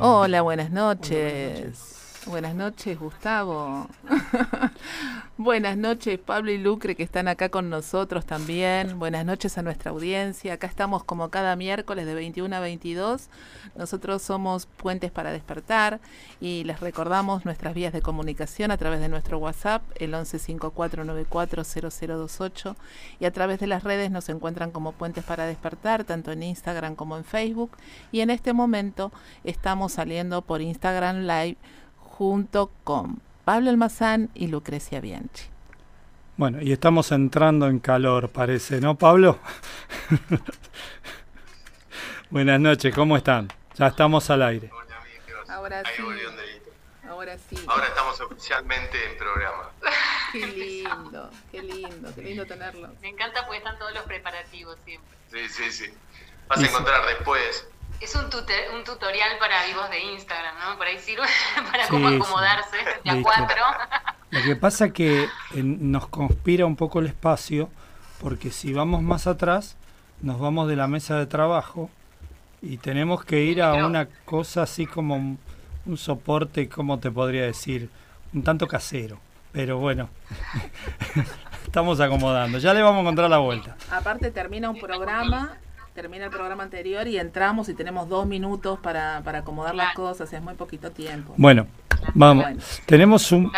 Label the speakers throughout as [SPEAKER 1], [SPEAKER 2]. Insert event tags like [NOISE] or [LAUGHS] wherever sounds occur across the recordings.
[SPEAKER 1] Hola, buenas noches. Gustavo. [LAUGHS] Buenas noches, Pablo y Lucre, que están acá con nosotros también. Buenas noches a nuestra audiencia. Acá estamos como cada miércoles de 21 a 22. Nosotros somos Puentes para Despertar y les recordamos nuestras vías de comunicación a través de nuestro WhatsApp, el 1154940028, y a través de las redes nos encuentran como Puentes para Despertar, tanto en Instagram como en Facebook. Y en este momento estamos saliendo por Instagram Live junto con Pablo Almazán y Lucrecia Bianchi.
[SPEAKER 2] Bueno, y estamos entrando en calor, parece, ¿no, Pablo? [LAUGHS] Buenas noches, ¿cómo están? Ya estamos al aire.
[SPEAKER 1] Ahora sí. Ahora sí.
[SPEAKER 3] Ahora estamos oficialmente en programa. [LAUGHS]
[SPEAKER 1] Qué lindo, qué lindo, qué lindo tenerlo.
[SPEAKER 4] Me encanta porque están todos los preparativos siempre.
[SPEAKER 3] Sí, sí, sí. Vas a encontrar después
[SPEAKER 4] es un, un tutorial para vivos de Instagram, ¿no? Por ahí sirve [LAUGHS] para cómo acomodarse de a cuatro.
[SPEAKER 2] Lo que pasa es que nos conspira un poco el espacio, porque si vamos más atrás, nos vamos de la mesa de trabajo y tenemos que ir a una cosa así como un, soporte, ¿cómo te podría decir? Un tanto casero. Pero bueno, [LAUGHS] estamos acomodando. Ya le vamos a encontrar la vuelta.
[SPEAKER 1] Aparte termina un programa termina el programa anterior y entramos y tenemos dos minutos para, para acomodar las cosas, es muy poquito tiempo.
[SPEAKER 2] Bueno, vamos. Tenemos un,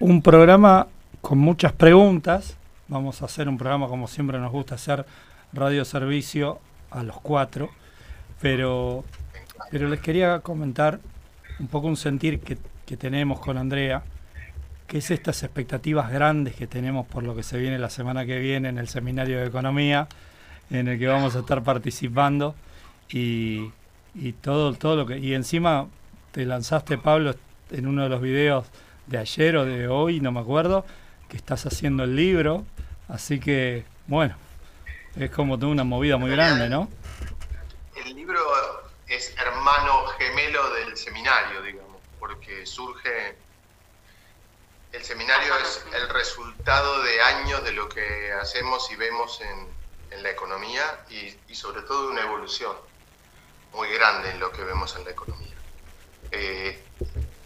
[SPEAKER 2] un programa con muchas preguntas. Vamos a hacer un programa como siempre nos gusta hacer, radio servicio a los cuatro. Pero, pero les quería comentar un poco un sentir que, que tenemos con Andrea, que es estas expectativas grandes que tenemos por lo que se viene la semana que viene en el seminario de economía en el que vamos a estar participando y, y todo, todo lo que... Y encima te lanzaste, Pablo, en uno de los videos de ayer o de hoy, no me acuerdo, que estás haciendo el libro, así que, bueno, es como toda una movida muy grande, ¿no?
[SPEAKER 3] El libro es hermano gemelo del seminario, digamos, porque surge... El seminario es el resultado de años de lo que hacemos y vemos en, en la economía y, sobre todo una evolución muy grande en lo que vemos en la economía. Eh,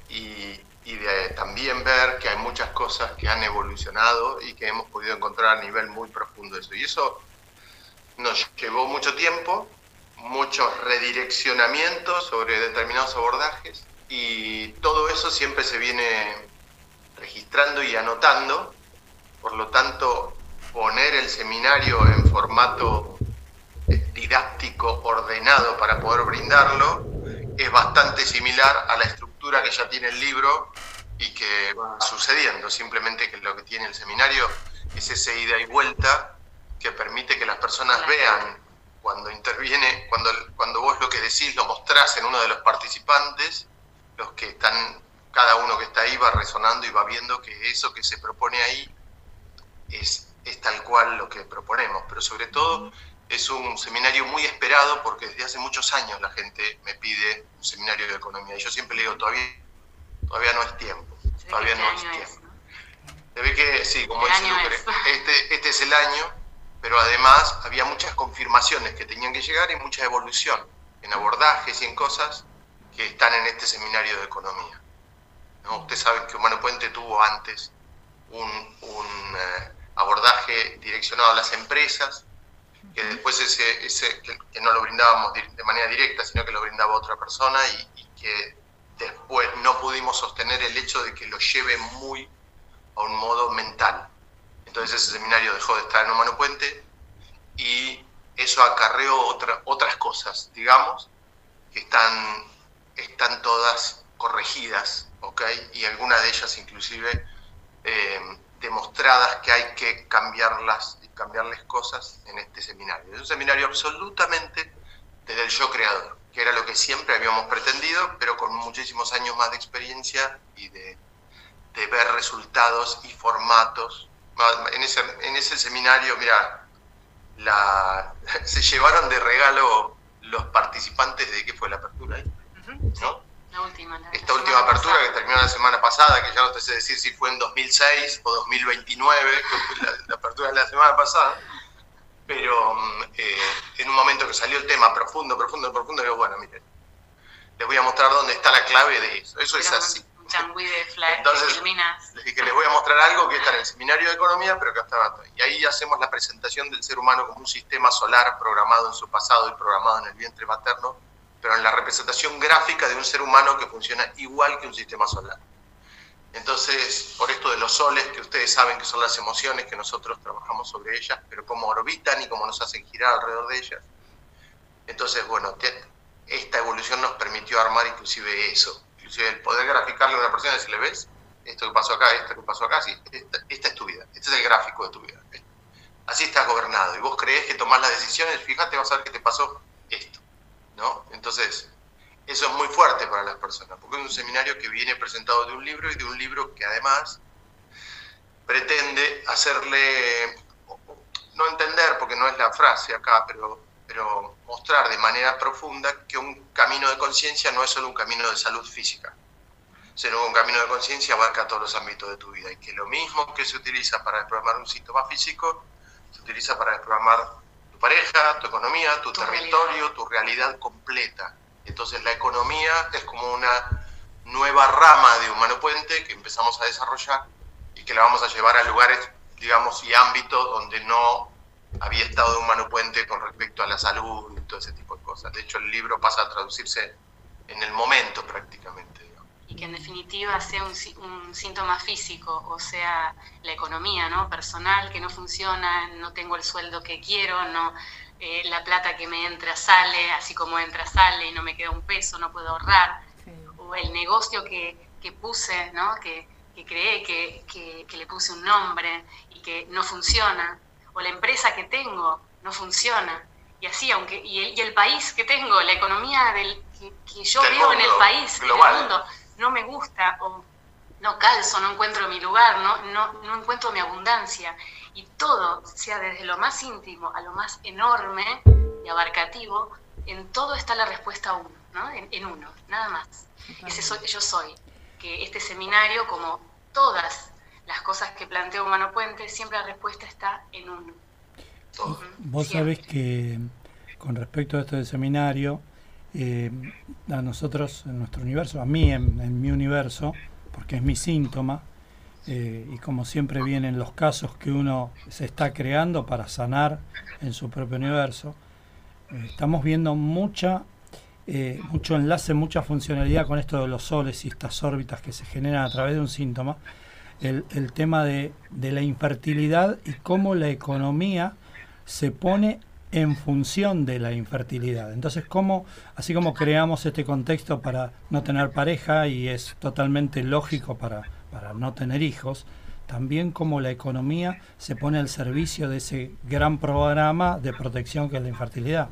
[SPEAKER 3] y, de también ver que hay muchas cosas que han evolucionado y que hemos podido encontrar a nivel muy profundo eso. Y eso nos llevó mucho tiempo, muchos redireccionamientos sobre determinados abordajes y todo eso siempre se viene registrando y anotando. Por lo tanto, poner el seminario en formato didáctico ordenado para poder brindarlo es bastante similar a la estructura que ya tiene el libro y que va sucediendo. Simplemente que lo que tiene el seminario es ese ida y vuelta que permite que las personas vean cuando interviene, cuando, cuando vos lo que decís lo mostrás en uno de los participantes, los que están, cada uno que está ahí va resonando y va viendo que eso que se propone ahí es es tal cual lo que proponemos, pero sobre todo es un seminario muy esperado porque desde hace muchos años la gente me pide un seminario de economía y yo siempre le digo, todavía, todavía no es tiempo, todavía no es tiempo. Se ve que, sí, como dice Lucre, [LAUGHS] este, este es el año, pero además había muchas confirmaciones que tenían que llegar y mucha evolución en abordajes y en cosas que están en este seminario de economía. ¿No? Ustedes saben que Humano Puente tuvo antes un, un eh, abordaje direccionado a las empresas, que después ese, ese que, no lo brindábamos de manera directa, sino que lo brindaba otra persona y, que después no pudimos sostener el hecho de que lo lleve muy a un modo mental. Entonces ese seminario dejó de estar en Humano Puente y eso acarreó otra, otras cosas, digamos, que están, están todas corregidas, ¿ok? Y algunas de ellas inclusive eh, demostradas que hay que cambiarlas y cambiarles cosas en este seminario. Es un seminario absolutamente desde el yo creador, que era lo que siempre habíamos pretendido, pero con muchísimos años más de experiencia y de, ver resultados y formatos. En ese, en ese seminario, mira, la, [LAUGHS] se llevaron de regalo los participantes de qué fue la apertura ahí, ¿no? esta última apertura que terminó la semana pasada, que ya no te sé decir si fue en 2006 o 2029, [LAUGHS] que fue la, apertura de la semana pasada, pero mm, eh, en un momento que salió el tema profundo, profundo, profundo, digo, bueno, miren, les voy a mostrar dónde está la clave de eso. Eso es así. Entonces, les dije, les voy a mostrar algo que está en el seminario de economía, pero que está Y ahí hacemos la presentación del ser humano como un sistema solar programado en su pasado y programado en el vientre materno, pero en la representación gráfica de un ser humano que funciona igual que un sistema solar. Entonces, por esto de los soles, que ustedes saben que son las emociones, que nosotros trabajamos sobre ellas, pero cómo orbitan y cómo nos hacen girar alrededor de ellas. Entonces, bueno, esta evolución nos permitió armar inclusive eso, inclusive el poder graficarle a una persona y decirle, ¿ves? Esto que pasó acá, esto que pasó acá, sí, esta, es tu vida, este es el gráfico de tu vida. Así estás gobernado y vos crees que tomás las decisiones, fíjate, vas a ver que te pasó esto, ¿no? Entonces, eso es muy fuerte para las personas, porque es un seminario que viene presentado de un libro y de un libro que además pretende hacerle, no entender, porque no es la frase acá, pero, pero mostrar de manera profunda que un camino de conciencia no es solo un camino de salud física, sino un camino de conciencia abarca todos los ámbitos de tu vida y que lo mismo que se utiliza para desprogramar un síntoma físico, se utiliza para desprogramar pareja, tu economía, tu, territorio, tu realidad completa entonces la economía es como una nueva rama de Humano Puente que empezamos a desarrollar y que la vamos a llevar a lugares, digamos, y ámbitos donde no había estado de Humano Puente con respecto a la salud y todo ese tipo de cosas. De hecho, el libro pasa a traducirse en el momento prácticamente.
[SPEAKER 4] Y que en definitiva sea un, un, síntoma físico, o sea, la economía ¿no? personal que no funciona, no tengo el sueldo que quiero, no, eh, la plata que me entra sale, así como entra sale y no me queda un peso, no puedo ahorrar, o el negocio que, que puse, ¿no? que, que creé, que, que, le puse un nombre y que no funciona, o la empresa que tengo no funciona, y así, aunque y el, y el país que tengo, la economía del, que, yo veo en el país, en el mundo, no me gusta, o no calzo, no encuentro mi lugar, no, no, no encuentro mi abundancia y todo, sea desde lo más íntimo a lo más enorme y abarcativo, en todo está la respuesta uno, ¿no? en, uno, nada más. Ese soy, yo soy. Que este seminario, como todas las cosas que plantea Humano Puente, siempre la respuesta está en uno.
[SPEAKER 2] Vos sabés que con respecto a esto del seminario, eh, a nosotros, en nuestro universo, a mí en mi universo, porque es mi síntoma, eh, y como siempre vienen los casos que uno se está creando para sanar en su propio universo, eh, estamos viendo mucha, mucho enlace, mucha funcionalidad con esto de los soles y estas órbitas que se generan a través de un síntoma, el, el tema de, de la infertilidad y cómo la economía se pone en función de la infertilidad. Entonces, ¿cómo, así como creamos este contexto para no tener pareja y es totalmente lógico para para no tener hijos, también como la economía se pone al servicio de ese gran programa de protección que es la infertilidad.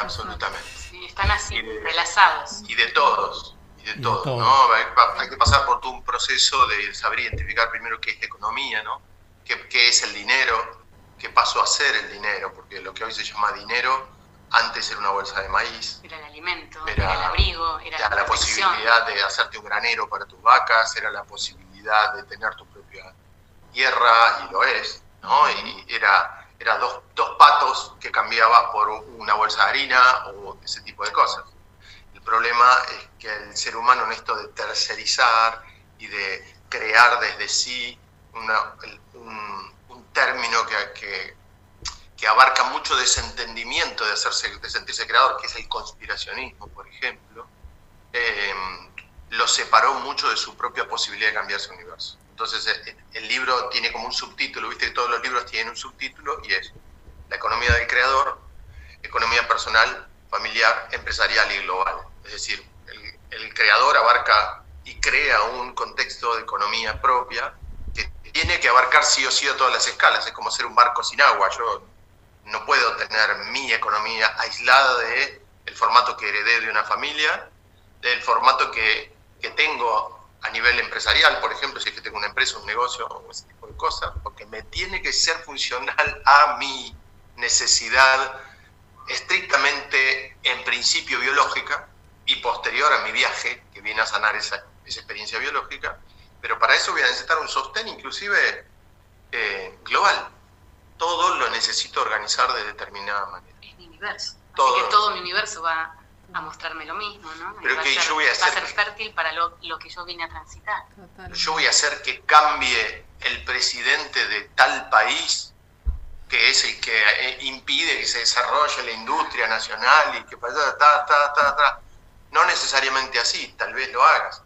[SPEAKER 3] Absolutamente.
[SPEAKER 4] Sí, están así, relazados.
[SPEAKER 3] Y de todos, y de, todos, ¿no? Hay, que pasar por todo un proceso de saber identificar primero qué es la economía, ¿no? ¿Qué, qué es el dinero? ¿Qué pasó a ser el dinero? Porque lo que hoy se llama dinero antes era una bolsa de maíz.
[SPEAKER 4] Era el alimento, era, el abrigo, era,
[SPEAKER 3] la, posibilidad de hacerte un granero para tus vacas, era la posibilidad de tener tu propia tierra, y lo es, ¿no? Y era, era dos, dos patos que cambiabas por una bolsa de harina o ese tipo de cosas. El problema es que el ser humano en esto de tercerizar y de crear desde sí una, un, un, término que, que que abarca mucho desentendimiento de, hacerse, de sentirse creador, que es el conspiracionismo, por ejemplo, em, lo separó mucho de su propia posibilidad de cambiar su universo. Entonces eh, el libro tiene como un subtítulo, viste que todos los libros tienen un subtítulo y es La economía del creador, economía personal, familiar, empresarial y global. Es decir, el, el creador abarca y crea un contexto de economía propia tiene que abarcar sí o sí todas las escalas. Es como ser un barco sin agua. Yo no puedo tener mi economía aislada de el formato que heredé de una familia, del formato que, que tengo a nivel empresarial, por ejemplo, si es que tengo una empresa, un negocio o ese tipo de cosas, porque me tiene que ser funcional a mi necesidad estrictamente en principio biológica y posterior a mi viaje que viene a sanar esa, esa experiencia biológica, pero para eso voy a necesitar un sostén inclusive eh, global, todo lo necesito organizar de determinada manera.
[SPEAKER 4] Es mi universo. Todo. Así que todo mi universo va, a mostrarme lo mismo, ¿no?
[SPEAKER 3] Pero que yo voy
[SPEAKER 4] a, ser fértil para lo, que yo vine a transitar.
[SPEAKER 3] Yo voy a hacer que cambie el presidente de tal país que es el que eh, impide que se desarrolle la industria nacional y que pasa, ta, ta, ta, ta. No necesariamente así, tal vez lo hagas.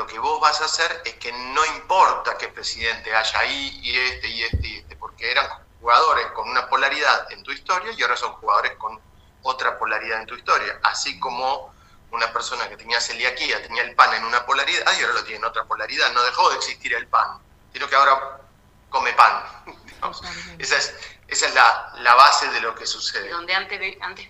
[SPEAKER 3] Lo que vos vas a hacer es que no importa qué presidente haya ahí y este y este y este, porque eran jugadores con una polaridad en tu historia y ahora son jugadores con otra polaridad en tu historia. Así como una persona que tenía celiaquía tenía el pan en una polaridad y ahora lo tiene en otra polaridad. No dejó de existir el pan, sino que ahora come pan. [LAUGHS] Esa es, esa es la, la, base de lo que sucede.
[SPEAKER 4] Donde antes, antes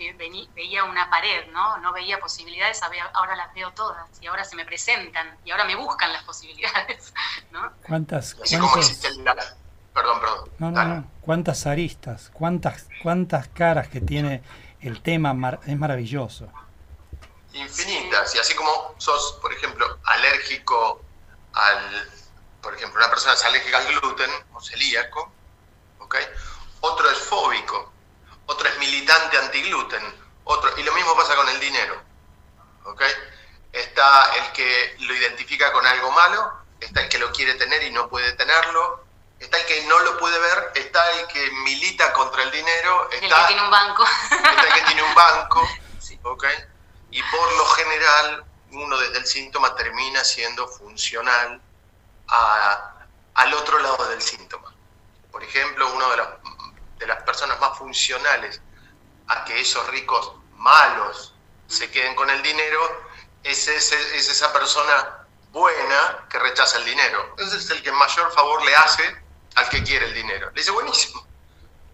[SPEAKER 4] veía una pared, ¿no? No veía posibilidades, ahora las veo todas y ahora se me presentan y ahora me buscan las posibilidades, [LAUGHS] ¿no?
[SPEAKER 2] ¿Cuántas?
[SPEAKER 3] Perdón, perdón.
[SPEAKER 2] No, no, no. ¿Cuántas aristas? ¿Cuántas, cuántas caras que tiene el tema? es maravilloso.
[SPEAKER 3] Infinitas. Y así como sos, por ejemplo, alérgico al... Por ejemplo, una persona es alérgica al gluten o celíaco, ¿ok? Otro es fóbico, otro es militante antigluten, otro, y lo mismo pasa con el dinero, ¿ok? Está el que lo identifica con algo malo, está el que lo quiere tener y no puede tenerlo, está el que no lo puede ver, está el que milita contra el dinero, está
[SPEAKER 4] el que tiene un banco,
[SPEAKER 3] está el que tiene un banco, [LAUGHS] ¿ok? Y por lo general, uno desde el síntoma termina siendo funcional al otro lado del síntoma. Por ejemplo, una de las, de las personas más funcionales a que esos ricos malos se queden con el dinero es, es esa persona buena que rechaza el dinero. Ese es el que mayor favor le hace al que quiere el dinero. Le dice, buenísimo,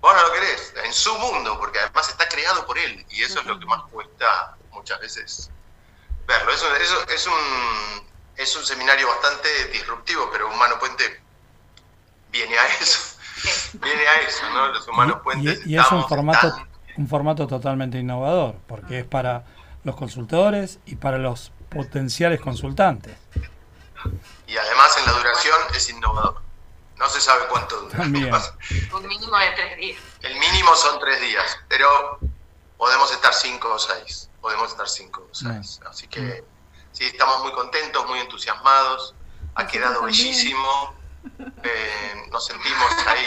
[SPEAKER 3] vos no lo querés, en su mundo, porque además está creado por él, y eso es lo que más cuesta muchas veces verlo. Eso, eso es, un, es un seminario bastante disruptivo, pero Humano Puente viene a eso. Viene a eso, ¿no? Los Humanos Puentes.
[SPEAKER 2] Y, es un formato, un formato totalmente innovador, porque es para los consultores y para los potenciales consultantes.
[SPEAKER 3] Y además en la duración es innovador. No se sabe cuánto dura. [LAUGHS]
[SPEAKER 4] Un mínimo de tres días.
[SPEAKER 3] El mínimo son tres días, pero podemos estar cinco o seis. Podemos estar cinco o seis. Así que sí, estamos muy contentos, muy entusiasmados. Ha quedado bellísimo. Eh, nos sentimos ahí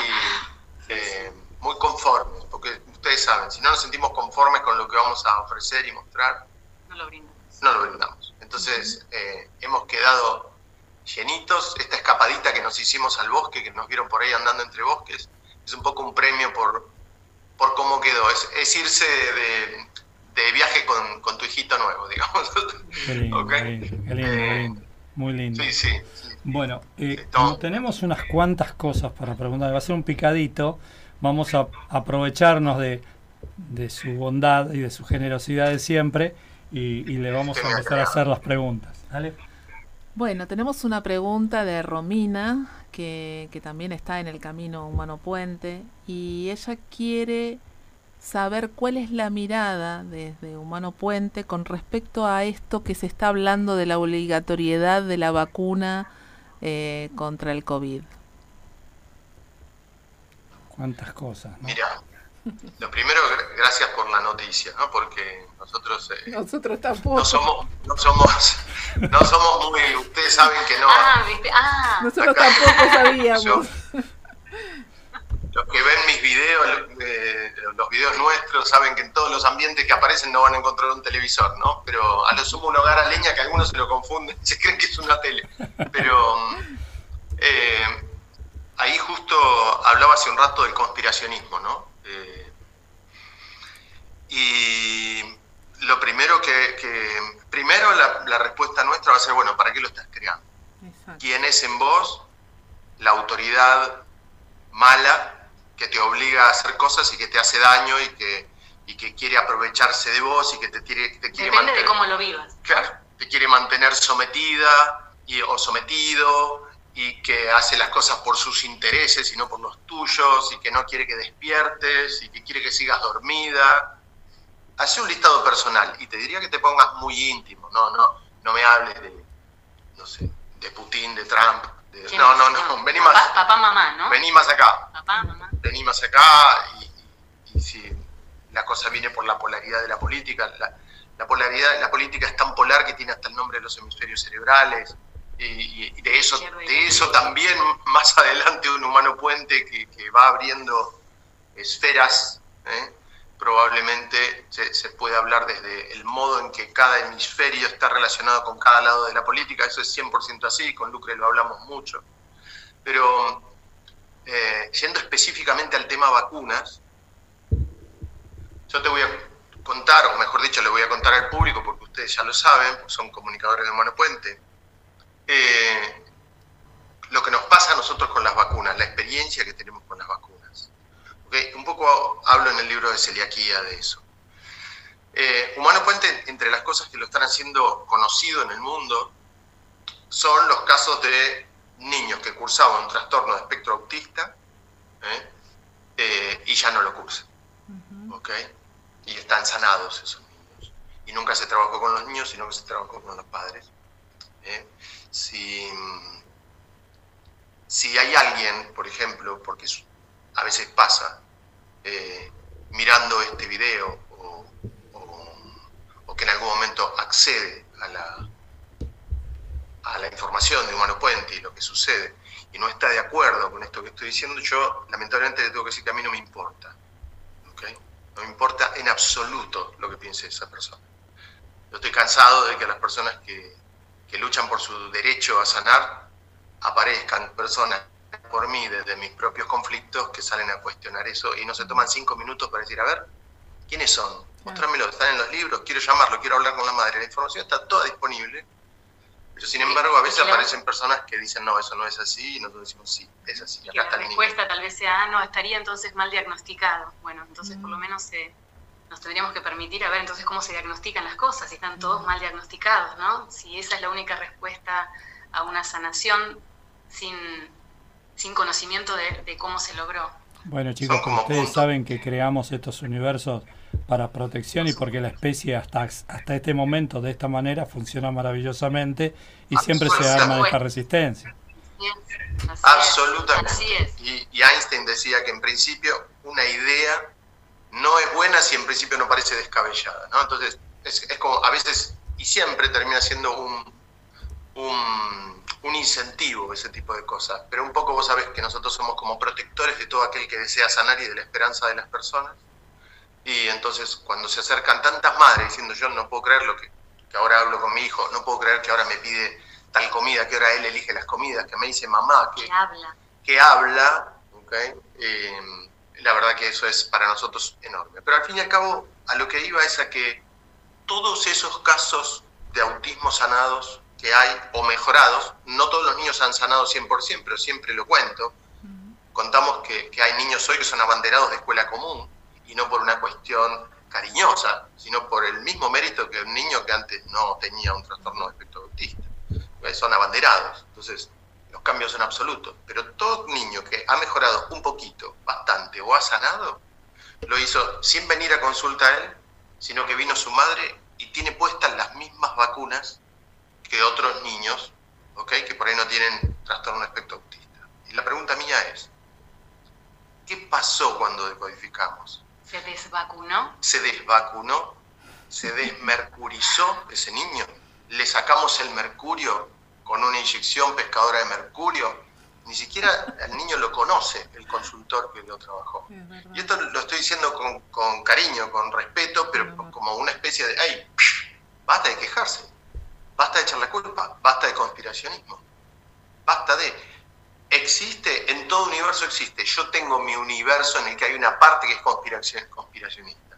[SPEAKER 3] eh, muy conformes, porque ustedes saben, si no nos sentimos conformes con lo que vamos a ofrecer y mostrar,
[SPEAKER 4] no lo brindamos.
[SPEAKER 3] No lo brindamos. Entonces, eh, hemos quedado llenitos. Esta escapadita que nos hicimos al bosque, que nos vieron por ahí andando entre bosques, es un poco un premio por, por cómo quedó. Es, irse de, viaje con, tu hijito nuevo, digamos.
[SPEAKER 2] Qué lindo, [LAUGHS] eh, muy lindo.
[SPEAKER 3] Sí, sí.
[SPEAKER 2] Bueno, eh, tenemos unas cuantas cosas para preguntar, va a ser un picadito, vamos a aprovecharnos de, de su bondad y de su generosidad de siempre y, y le vamos a empezar a hacer las preguntas. ¿Vale?
[SPEAKER 1] Bueno, tenemos una pregunta de Romina, que, también está en el camino Humano Puente, y ella quiere saber cuál es la mirada desde Humano Puente con respecto a esto que se está hablando de la obligatoriedad de la vacuna eh, contra el COVID.
[SPEAKER 2] ¿Cuántas cosas?
[SPEAKER 3] Mira, lo primero, gracias por la noticia, ¿no? Porque nosotros,
[SPEAKER 1] eh, nosotros tampoco.
[SPEAKER 3] No somos, no somos, no somos muy, ustedes saben que no.
[SPEAKER 4] Ah, ¿viste? Ah.
[SPEAKER 1] Nosotros tampoco [LAUGHS] sabíamos. [LAUGHS]
[SPEAKER 3] los que ven mis videos, eh, los videos nuestros, saben que en todos los ambientes que aparecen no van a encontrar un televisor, ¿no? Pero a lo sumo un hogar a leña que algunos se lo confunden, [LAUGHS] se creen que es una tele. Pero eh, ahí justo hablaba hace un rato del conspiracionismo, ¿no? Eh, y lo primero que, primero la, respuesta nuestra va a ser, bueno, ¿para qué lo estás creando? ¿Quién es en vos la autoridad mala que te obliga a hacer cosas y que te hace daño y que, y que quiere aprovecharse de vos y que te, quiere, te quiere
[SPEAKER 4] Depende de cómo lo vivas.
[SPEAKER 3] Claro, te quiere mantener sometida y, o sometido y que hace las cosas por sus intereses y no por los tuyos, y que no quiere que despiertes, y que quiere que sigas dormida. Hace un listado personal y te diría que te pongas muy íntimo, no, no, no me hables de, no sé, de Putin, de Trump. No, no, no, vení más.
[SPEAKER 4] Papá, mamá, ¿no?
[SPEAKER 3] Vení más acá.
[SPEAKER 4] Papá, mamá.
[SPEAKER 3] Vení más acá y, si la cosa viene por la polaridad de la política, la polaridad, la política es tan polar que tiene hasta el nombre de los hemisferios cerebrales, y, de eso, de eso también más adelante un humano puente que, va abriendo esferas, ¿eh? Probablemente se, se, puede hablar desde el modo en que cada hemisferio está relacionado con cada lado de la política, eso es 100% así, con Lucre lo hablamos mucho, pero eh, yendo específicamente al tema vacunas, yo te voy a contar, o mejor dicho, le voy a contar al público, porque ustedes ya lo saben, son comunicadores de Humano Puente, eh, lo que nos pasa a nosotros con las vacunas, la experiencia que tenemos con las vacunas. Un poco hablo en el libro de celiaquía de eso. Eh, Humano Puente, entre las cosas que lo están haciendo conocido en el mundo, son los casos de niños que cursaban un trastorno de espectro autista ¿eh? y ya no lo cursan. Y están sanados esos niños. Y nunca se trabajó con los niños, sino que se trabajó con los padres. Si, si hay alguien, por ejemplo, porque a veces pasa, eh, mirando este video o, que en algún momento accede a la, a la información de Humano Puente y lo que sucede, y no está de acuerdo con esto que estoy diciendo, yo lamentablemente le tengo que decir que a mí no me importa. No me importa en absoluto lo que piense esa persona. Yo estoy cansado de que las personas que que luchan por su derecho a sanar, aparezcan personas por mí desde mis propios conflictos que salen a cuestionar eso y no se toman cinco minutos para decir, a ver, ¿quiénes son? Mostrámelo, están en los libros, quiero llamarlo, quiero hablar con la madre. La información está toda disponible, pero sin embargo a veces aparecen personas que dicen, no, eso no es así, y nosotros decimos, sí, es así.
[SPEAKER 4] Y la respuesta tal vez sea, ah, no, estaría entonces mal diagnosticado. Bueno, entonces por lo mm. menos se nos tendríamos que permitir a ver entonces cómo se diagnostican las cosas, si están todos mal diagnosticados, ¿no? Si esa es la única respuesta a una sanación sin, sin conocimiento de, cómo se logró.
[SPEAKER 2] Bueno chicos, como ustedes saben que creamos estos universos para protección y porque la especie hasta, hasta este momento de esta manera funciona maravillosamente y siempre se arma esta resistencia.
[SPEAKER 3] Absolutamente. y Einstein decía que en principio una idea no es buena si en principio no parece descabellada, ¿no? Entonces, es, como a veces y siempre termina siendo un, un, incentivo ese tipo de cosas. Pero un poco vos sabés que nosotros somos como protectores de todo aquel que desea sanar y de la esperanza de las personas. Y entonces cuando se acercan tantas madres diciendo yo no puedo creer lo que, que ahora hablo con mi hijo, no puedo creer que ahora me pide tal comida, que ahora él elige las comidas, que me dice mamá, que,
[SPEAKER 4] habla,
[SPEAKER 3] que habla ¿okay? Eh, la verdad que eso es para nosotros enorme. Pero al fin y al cabo, a lo que iba es a que todos esos casos de autismo sanados que hay o mejorados, no todos los niños han sanado 100%, pero siempre lo cuento. Contamos que, que hay niños hoy que son abanderados de escuela común y no por una cuestión cariñosa, sino por el mismo mérito que un niño que antes no tenía un trastorno de espectro autista. Pues son abanderados. Entonces, los cambios en absoluto, pero todo niño que ha mejorado un poquito, bastante o ha sanado, lo hizo sin venir a consulta a él, sino que vino su madre y tiene puestas las mismas vacunas que otros niños, ¿ok? Que por ahí no tienen trastorno espectro autista. Y la pregunta mía es, ¿qué pasó cuando decodificamos?
[SPEAKER 4] ¿Se desvacunó?
[SPEAKER 3] Se desvacunó, se desmercurizó ese niño, le sacamos el mercurio con una inyección pescadora de mercurio. Ni siquiera el niño lo conoce, el consultor que lo trabajó. Y esto lo estoy diciendo con, cariño, con respeto, pero como una especie de, ¡ay! Basta de quejarse, basta de echar la culpa, basta de conspiracionismo, basta de... Existe, en todo universo existe. Yo tengo mi universo en el que hay una parte que es conspiración, conspiracionista.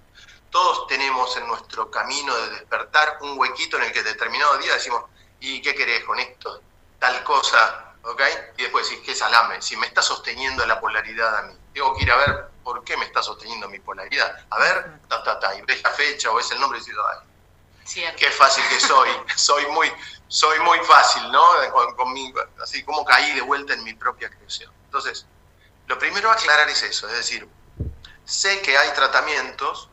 [SPEAKER 3] Todos tenemos en nuestro camino de despertar un huequito en el que determinado día decimos, ¿y qué querés con esto? Tal cosa, ¿ok? Y después decís, ¿qué salame? Si me está sosteniendo la polaridad a mí, tengo que ir a ver por qué me está sosteniendo mi polaridad. A ver, ta, ta, ta, y ves la fecha o ves el nombre y dices, ay, qué fácil que soy, soy muy, soy muy fácil, ¿no? Con, así como caí de vuelta en mi propia creación. Entonces, lo primero a aclarar es eso, es decir, sé que hay tratamientos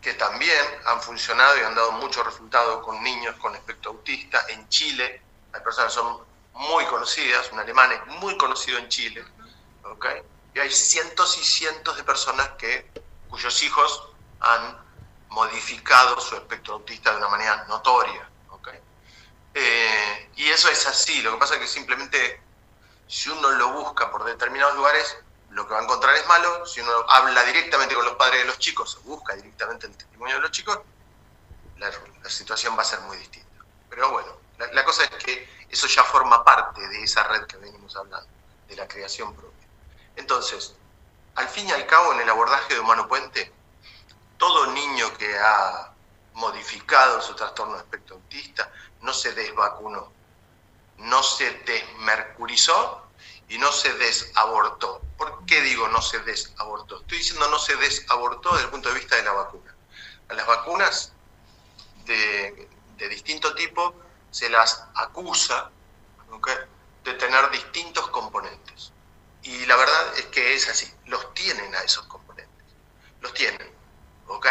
[SPEAKER 3] que también han funcionado y han dado muchos resultados con niños con espectro autista. En Chile hay personas que son muy conocidas, un alemán es muy conocido en Chile, ¿okay? y hay cientos y cientos de personas que, cuyos hijos han modificado su espectro autista de una manera notoria. Eh, y eso es así, lo que pasa es que simplemente si uno lo busca por determinados lugares, lo que va a encontrar es malo. Si uno habla directamente con los padres de los chicos, busca directamente el testimonio de los chicos, la, situación va a ser muy distinta. Pero bueno, la, cosa es que eso ya forma parte de esa red que venimos hablando, de la creación propia. Entonces, al fin y al cabo, en el abordaje de Humano Puente, todo niño que ha modificado su trastorno de espectro autista no se desvacunó, no se desmercurizó y no se desabortó. ¿Por qué digo no se desabortó? Estoy diciendo no se desabortó desde el punto de vista de la vacuna. A las vacunas de, distinto tipo se las acusa de tener distintos componentes. Y la verdad es que es así, los tienen a esos componentes, los tienen, ¿ok?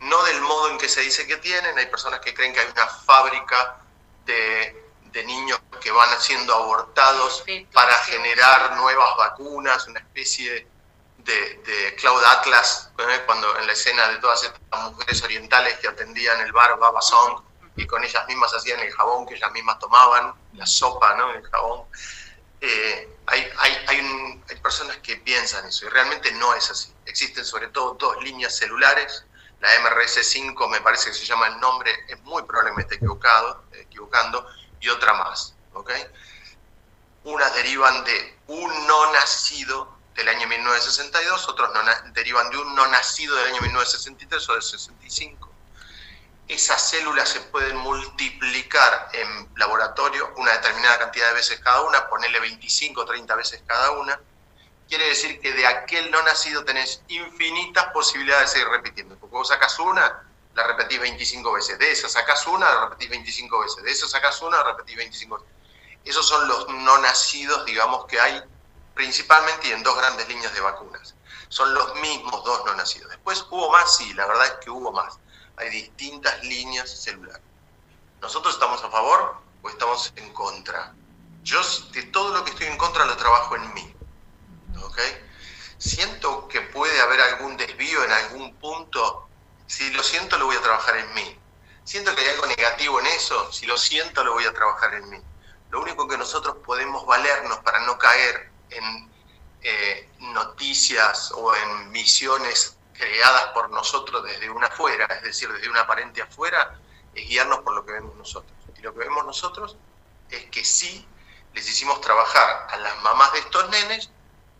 [SPEAKER 3] No del modo en que se dice que tienen, hay personas que creen que hay una fábrica de, niños que van siendo abortados para generar nuevas vacunas, una especie de, de Cloud Atlas, ¿eh? cuando en la escena de todas estas mujeres orientales que atendían el bar Baba Song y con ellas mismas hacían el jabón que ellas mismas tomaban, la sopa, ¿no? El jabón. Eh, hay, hay, hay, hay, personas que piensan eso y realmente no es así. Existen sobre todo dos líneas celulares. La MRS5 me parece que se llama el nombre, es muy probablemente equivocado, equivocando, y otra más. ¿okay? Unas derivan de un no nacido del año 1962, otros derivan de un no nacido del año 1963 o del 65 esas células se pueden multiplicar en laboratorio una determinada cantidad de veces cada una, ponerle 25 o 30 veces cada una. Quiere decir que de aquel no nacido tenés infinitas posibilidades de seguir repitiendo. Porque vos sacas una, la repetís 25 veces. De esa sacas una, la repetís 25 veces. De esa sacas una, la repetís 25 veces. Esos son los no nacidos, digamos, que hay principalmente y en dos grandes líneas de vacunas. Son los mismos dos no nacidos. Después hubo más, sí, la verdad es que hubo más hay distintas líneas celulares. ¿Nosotros estamos a favor o estamos en contra? Yo de todo lo que estoy en contra lo trabajo en mí. ¿Ok? Siento que puede haber algún desvío en algún punto. Si lo siento, lo voy a trabajar en mí. Siento que hay algo negativo en eso. Si lo siento, lo voy a trabajar en mí. Lo único que nosotros podemos valernos para no caer en eh, noticias o en misiones creadas por nosotros desde una afuera, es decir, desde una aparente afuera, es guiarnos por lo que vemos nosotros. Y lo que vemos nosotros es que sí les hicimos trabajar a las mamás de estos nenes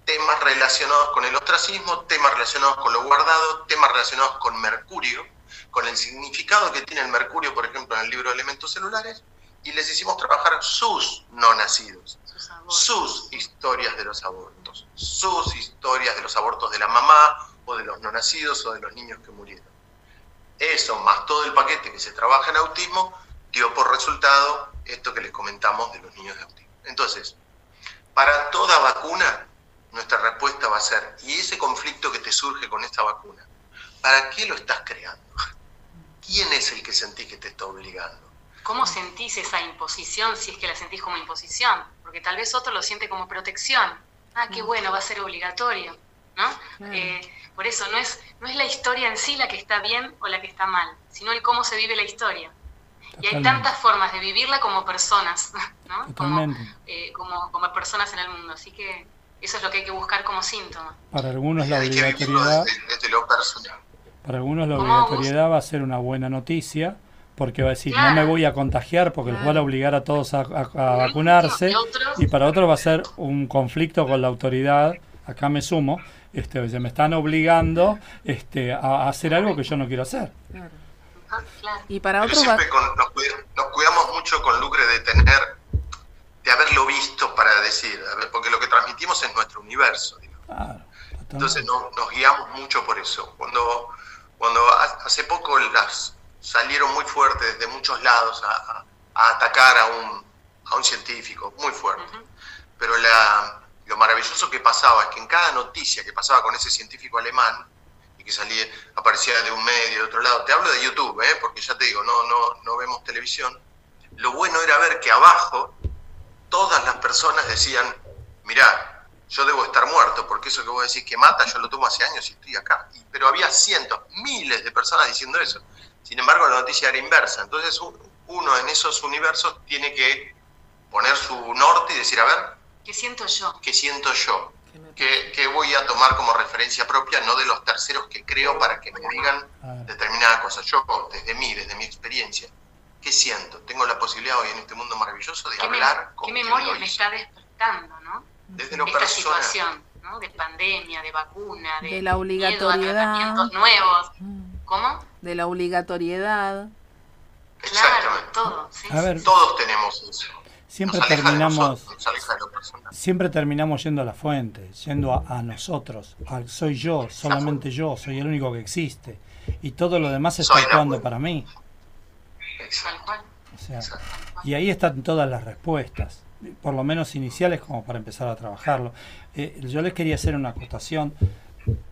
[SPEAKER 3] temas relacionados con el ostracismo, temas relacionados con lo guardado, temas relacionados con Mercurio, con el significado que tiene el Mercurio, por ejemplo, en el libro de elementos celulares, y les hicimos trabajar sus no nacidos, sus historias de los abortos, sus historias de los abortos de la mamá o de los no nacidos o de los niños que murieron. Eso, más todo el paquete que se trabaja en autismo, dio por resultado esto que les comentamos de los niños de autismo. Entonces, para toda vacuna, nuestra respuesta va a ser, ¿y ese conflicto que te surge con esta vacuna? ¿Para qué lo estás creando? ¿Quién es el que sentís que te está obligando?
[SPEAKER 4] ¿Cómo sentís esa imposición si es que la sentís como imposición? Porque tal vez otro lo siente como protección. Ah, qué bueno, va a ser obligatorio. ¿no? Eh, por eso no es, no es la historia en sí la que está bien o la que está mal, sino el cómo se vive la historia. Y hay tantas formas de vivirla como personas, [LAUGHS] ¿no? Eh, como, como, personas en el mundo. Así que eso es lo que hay que buscar como síntoma.
[SPEAKER 2] Para algunos la obligatoriedad... Para algunos la obligatoriedad va a ser una buena noticia, porque va a decir, no me voy a contagiar porque los van a obligar a todos a, vacunarse, y para otros va a ser un conflicto con la autoridad, acá me sumo, este, me están obligando este, a hacer algo que yo no quiero hacer.
[SPEAKER 3] Y para otros nos, cuidamos mucho con Lucre de tener, de haberlo visto para decir, porque lo que transmitimos es nuestro universo. Entonces nos guiamos mucho por eso. Cuando, cuando hace poco las salieron muy fuertes de muchos lados a, atacar a un, a un científico, muy fuerte. Pero la, lo maravilloso que pasaba es que en cada noticia que pasaba con ese científico alemán, y que salía, aparecía de un medio, de otro lado, te hablo de YouTube, ¿eh? porque ya te digo, no, no, no vemos televisión, lo bueno era ver que abajo todas las personas decían, mirá, yo debo estar muerto, porque eso que vos decís que mata, yo lo tomo hace años y estoy acá. pero había cientos, miles de personas diciendo eso. Sin embargo, la noticia era inversa. Entonces, uno en esos universos tiene que poner su norte y decir, a ver,
[SPEAKER 4] ¿qué siento yo?
[SPEAKER 3] ¿Qué siento yo? ¿Qué, voy a tomar como referencia propia, no de los terceros que creo para que me digan determinada cosa? Yo, desde mí, desde mi experiencia, ¿qué siento? Tengo la posibilidad hoy en este mundo maravilloso de hablar
[SPEAKER 4] con ¿Qué memoria me está despertando, no?
[SPEAKER 3] Desde lo
[SPEAKER 4] Esta situación, ¿no? De pandemia, de vacuna,
[SPEAKER 1] de, la obligatoriedad.
[SPEAKER 4] nuevos. Mm. ¿Cómo?
[SPEAKER 1] De la obligatoriedad.
[SPEAKER 4] Claro, todo.
[SPEAKER 3] a ver, todos tenemos eso.
[SPEAKER 2] Siempre terminamos, siempre terminamos yendo a la fuente, yendo a, nosotros. soy yo, solamente yo, soy el único que existe. Y todo lo demás está actuando para mí. O sea, y ahí están todas las respuestas, por lo menos iniciales como para empezar a trabajarlo. Eh, yo les quería hacer una acotación,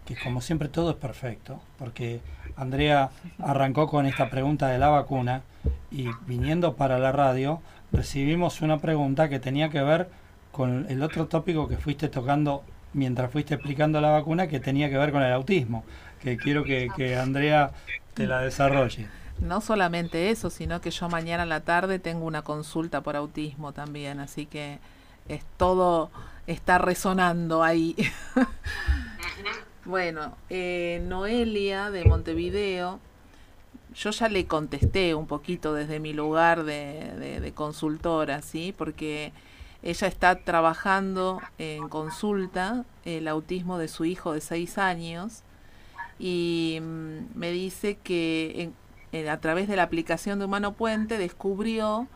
[SPEAKER 2] que como siempre todo es perfecto, porque Andrea arrancó con esta pregunta de la vacuna y viniendo para la radio recibimos una pregunta que tenía que ver con el otro tópico que fuiste tocando mientras fuiste explicando la vacuna que tenía que ver con el autismo, que quiero que, que Andrea te la desarrolle.
[SPEAKER 1] No solamente eso, sino que yo mañana a la tarde tengo una consulta por autismo también, así que es todo está resonando ahí. [LAUGHS] bueno, eh, Noelia de Montevideo yo ya le contesté un poquito desde mi lugar de, consultora, ¿sí? Porque ella está trabajando en consulta el autismo de su hijo de seis años y mm, me dice que a través de la aplicación de Humano Puente descubrió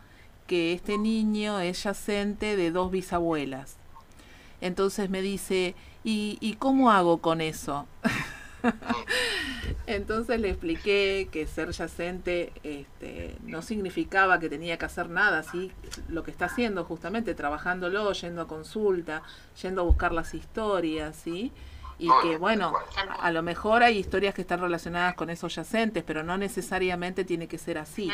[SPEAKER 1] que este niño es yacente de dos bisabuelas. Entonces me dice, ¿y, ¿y cómo hago con eso? [LAUGHS] Entonces le expliqué que ser yacente este, no significaba que tenía que hacer nada, ¿sí? lo que está haciendo justamente, trabajándolo, yendo a consulta, yendo a buscar las historias, ¿sí? Y que bueno, a lo mejor hay historias que están relacionadas con esos yacentes, pero no necesariamente tiene que ser así.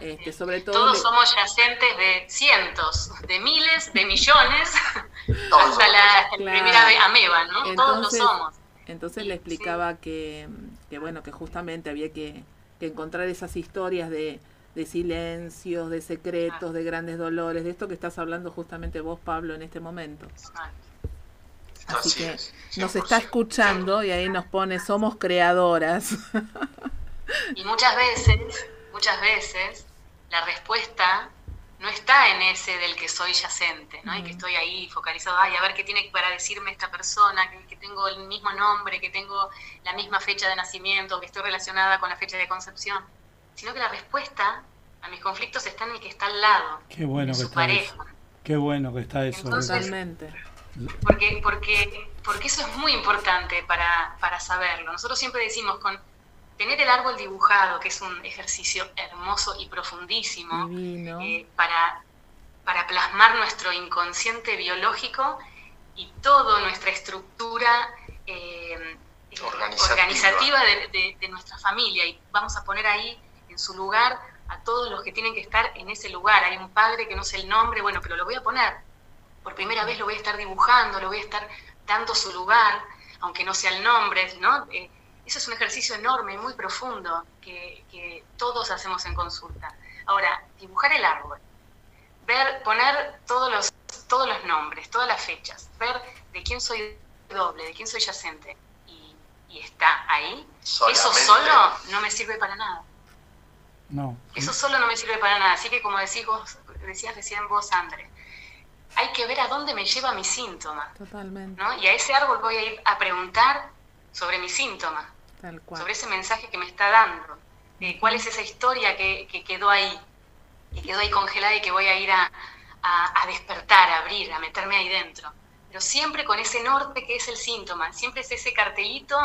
[SPEAKER 1] Este, sobre todo
[SPEAKER 4] Todos somos yacentes de cientos, de miles, de millones, [LAUGHS] hasta la, primera ameba, ¿no? Todos lo somos.
[SPEAKER 1] Entonces le explicaba que, bueno, que justamente había que, encontrar esas historias de, silencios, de secretos, de grandes dolores, de esto que estás hablando justamente vos, Pablo, en este momento. Así, que nos está escuchando y ahí nos pone, somos creadoras.
[SPEAKER 4] Y muchas veces, muchas veces, la respuesta no está en ese del que soy yacente, ¿no? Y que estoy ahí focalizado, ay, a ver qué tiene para decirme esta persona, que, tengo el mismo nombre, que tengo la misma fecha de nacimiento, que estoy relacionada con la fecha de concepción, sino que la respuesta a mis conflictos está en el que está al lado,
[SPEAKER 2] qué bueno que está Eso. Qué bueno que está eso.
[SPEAKER 1] Totalmente.
[SPEAKER 4] Porque, porque, porque eso es muy importante para, para saberlo. Nosotros siempre decimos con tener el árbol dibujado, que es un ejercicio hermoso y profundísimo eh, para, para plasmar nuestro inconsciente biológico y toda nuestra estructura eh, organizativa, de, de, nuestra familia. Y vamos a poner ahí en su lugar a todos los que tienen que estar en ese lugar. Hay un padre que no sé el nombre, bueno, pero lo voy a poner. Por primera vez lo voy a estar dibujando, lo voy a estar dando su lugar, aunque no sea el nombre, ¿no? Eh, eso es un ejercicio enorme, muy profundo, que, todos hacemos en consulta. Ahora, dibujar el árbol, ver, poner todos los, todos los nombres, todas las fechas, ver de quién soy doble, de quién soy yacente, y, está ahí, eso solo no me sirve para nada.
[SPEAKER 2] No.
[SPEAKER 4] Eso solo no me sirve para nada. Así que como decís vos, decías recién vos, André, hay que ver a dónde me lleva mi síntoma.
[SPEAKER 1] Totalmente.
[SPEAKER 4] ¿no? Y a ese árbol voy a ir a preguntar sobre mi síntoma sobre ese mensaje que me está dando, cuál es esa historia que, quedó ahí, que quedó ahí congelada y que voy a ir a, despertar, a abrir, a meterme ahí dentro. Pero siempre con ese norte que es el síntoma, siempre es ese cartelito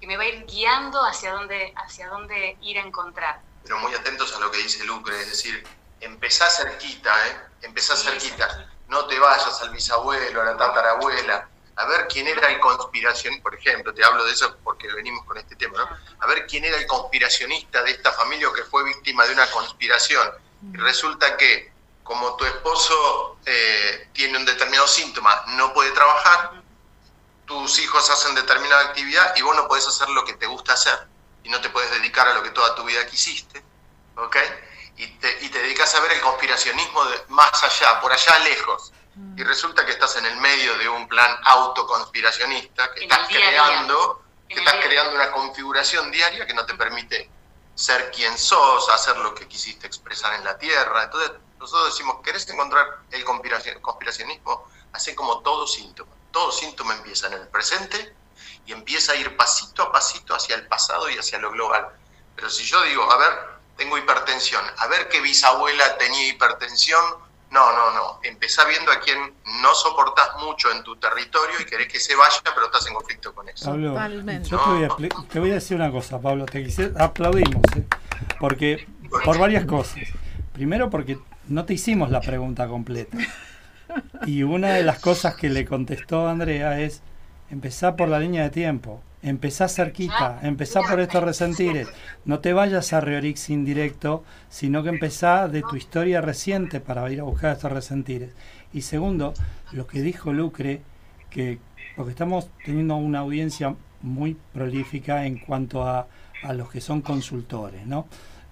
[SPEAKER 4] que me va a ir guiando hacia dónde, hacia dónde ir a encontrar.
[SPEAKER 3] Pero muy atentos a lo que dice Lucre, es decir, empezá cerquita, ¿eh? empezá cerquita. No te vayas al bisabuelo, a la tatarabuela, a ver quién era el conspiracionista, por ejemplo, te hablo de eso porque venimos con este tema, ¿no? A ver quién era el conspiracionista de esta familia que fue víctima de una conspiración. Y resulta que como tu esposo eh, tiene un determinado síntoma, no puede trabajar, tus hijos hacen determinada actividad y vos no podés hacer lo que te gusta hacer y no te puedes dedicar a lo que toda tu vida quisiste, ¿ok? Y te, y te dedicas a ver el conspiracionismo de más allá, por allá lejos. Y resulta que estás en el medio de un plan autoconspiracionista, que estás creando, que estás creando una configuración diaria que no te permite ser quien sos, hacer lo que quisiste expresar en la tierra. Entonces, nosotros decimos, ¿querés encontrar el conspiracionismo? Así como todo síntoma. Todo síntoma empieza en el presente y empieza a ir pasito a pasito hacia el pasado y hacia lo global. Pero si yo digo, a ver, tengo hipertensión, a ver qué bisabuela tenía hipertensión, no, no, no. Empezá viendo a quien no soportás mucho en tu territorio y querés que se vaya, pero estás en conflicto con eso.
[SPEAKER 2] Pablo, yo te, voy a, decir una cosa, Pablo. Te aplaudimos, ¿eh? porque por varias cosas. Primero, porque no te hicimos la pregunta completa. Y una de las cosas que le contestó Andrea es: empezá por la línea de tiempo. Empezá cerquita, empezá por estos resentires. No te vayas a Riorix indirecto, sino que empezá de tu historia reciente para ir a buscar estos resentires. Y segundo, lo que dijo Lucre, que porque estamos teniendo una audiencia muy prolífica en cuanto a, a los que son consultores, ¿no?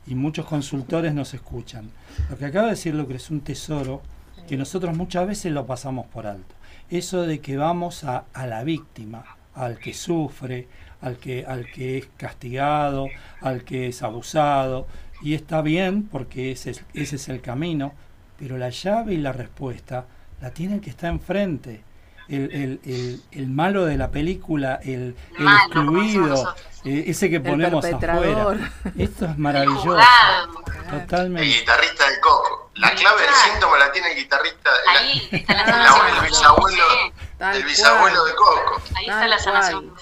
[SPEAKER 2] Y muchos consultores nos escuchan. Lo que acaba de decir Lucre es un tesoro que nosotros muchas veces lo pasamos por alto. Eso de que vamos a, a la víctima, al que sufre, al que, al que es castigado, al que es abusado. Y está bien porque ese es, ese es el camino, pero la llave y la respuesta la tiene el que está enfrente. El, el, el, el malo de la película, el, excluido, eh, ese que ponemos afuera. Esto es maravilloso. Totalmente.
[SPEAKER 3] El guitarrista del coco. La clave del síntoma la tiene el guitarrista.
[SPEAKER 4] Ahí está la [LAUGHS]
[SPEAKER 3] el bisabuelo, el bisabuelo de Coco.
[SPEAKER 4] Ahí está la sanación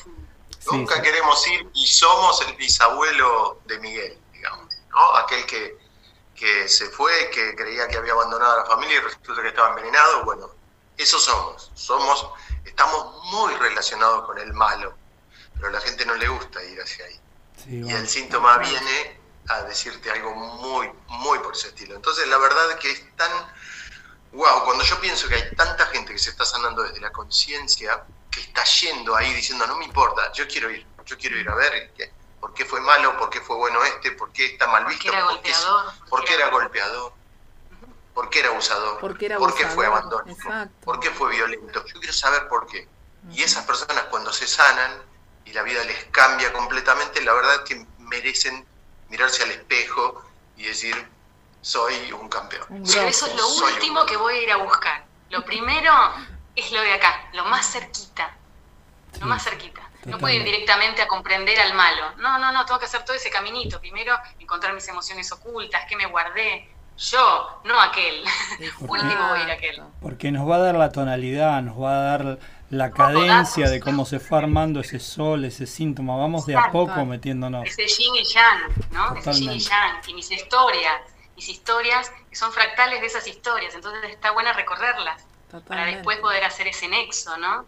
[SPEAKER 3] Nunca queremos ir y somos el bisabuelo de Miguel, digamos, ¿no? Aquel que, que se fue, que creía que había abandonado a la familia y resulta que estaba envenenado. Bueno, eso somos. Somos, estamos muy relacionados con el malo, pero a la gente no le gusta ir hacia ahí. y el síntoma viene a decirte algo muy, muy por ese estilo. Entonces, la verdad es que es tan wow, cuando yo pienso que hay tanta gente que se está sanando desde la conciencia, que está yendo ahí diciendo, no me importa, yo quiero ir, yo quiero ir a ver por qué fue malo, por qué fue bueno este, por qué está mal visto,
[SPEAKER 4] por qué era golpeador,
[SPEAKER 3] por qué era, golpeador, por qué era abusador, por qué, fue abandónico, por qué fue violento. Yo quiero saber por qué. Y esas personas cuando se sanan y la vida les cambia completamente, la verdad es que merecen mirarse al espejo y decir, soy un campeón.
[SPEAKER 4] Pero eso es lo último que voy a ir a buscar. Lo [LAUGHS] primero es lo de acá, lo más cerquita. Lo más cerquita. No puedo ir directamente a comprender al malo. No, no, no, tengo que hacer todo ese caminito. Primero, encontrar mis emociones ocultas, que me guardé. Yo, no aquel. [LAUGHS] Último voy a ir aquel.
[SPEAKER 2] Porque nos va a dar la tonalidad, nos va a dar la cadencia de cómo se fue armando ese sol, ese síntoma. Vamos de a poco metiéndonos.
[SPEAKER 4] Ese yin y yang, ¿no? Ese yin y yang. Y mis historias mis historias, que son fractales de esas historias, entonces está buena recorrerlas para después poder hacer ese nexo, ¿no?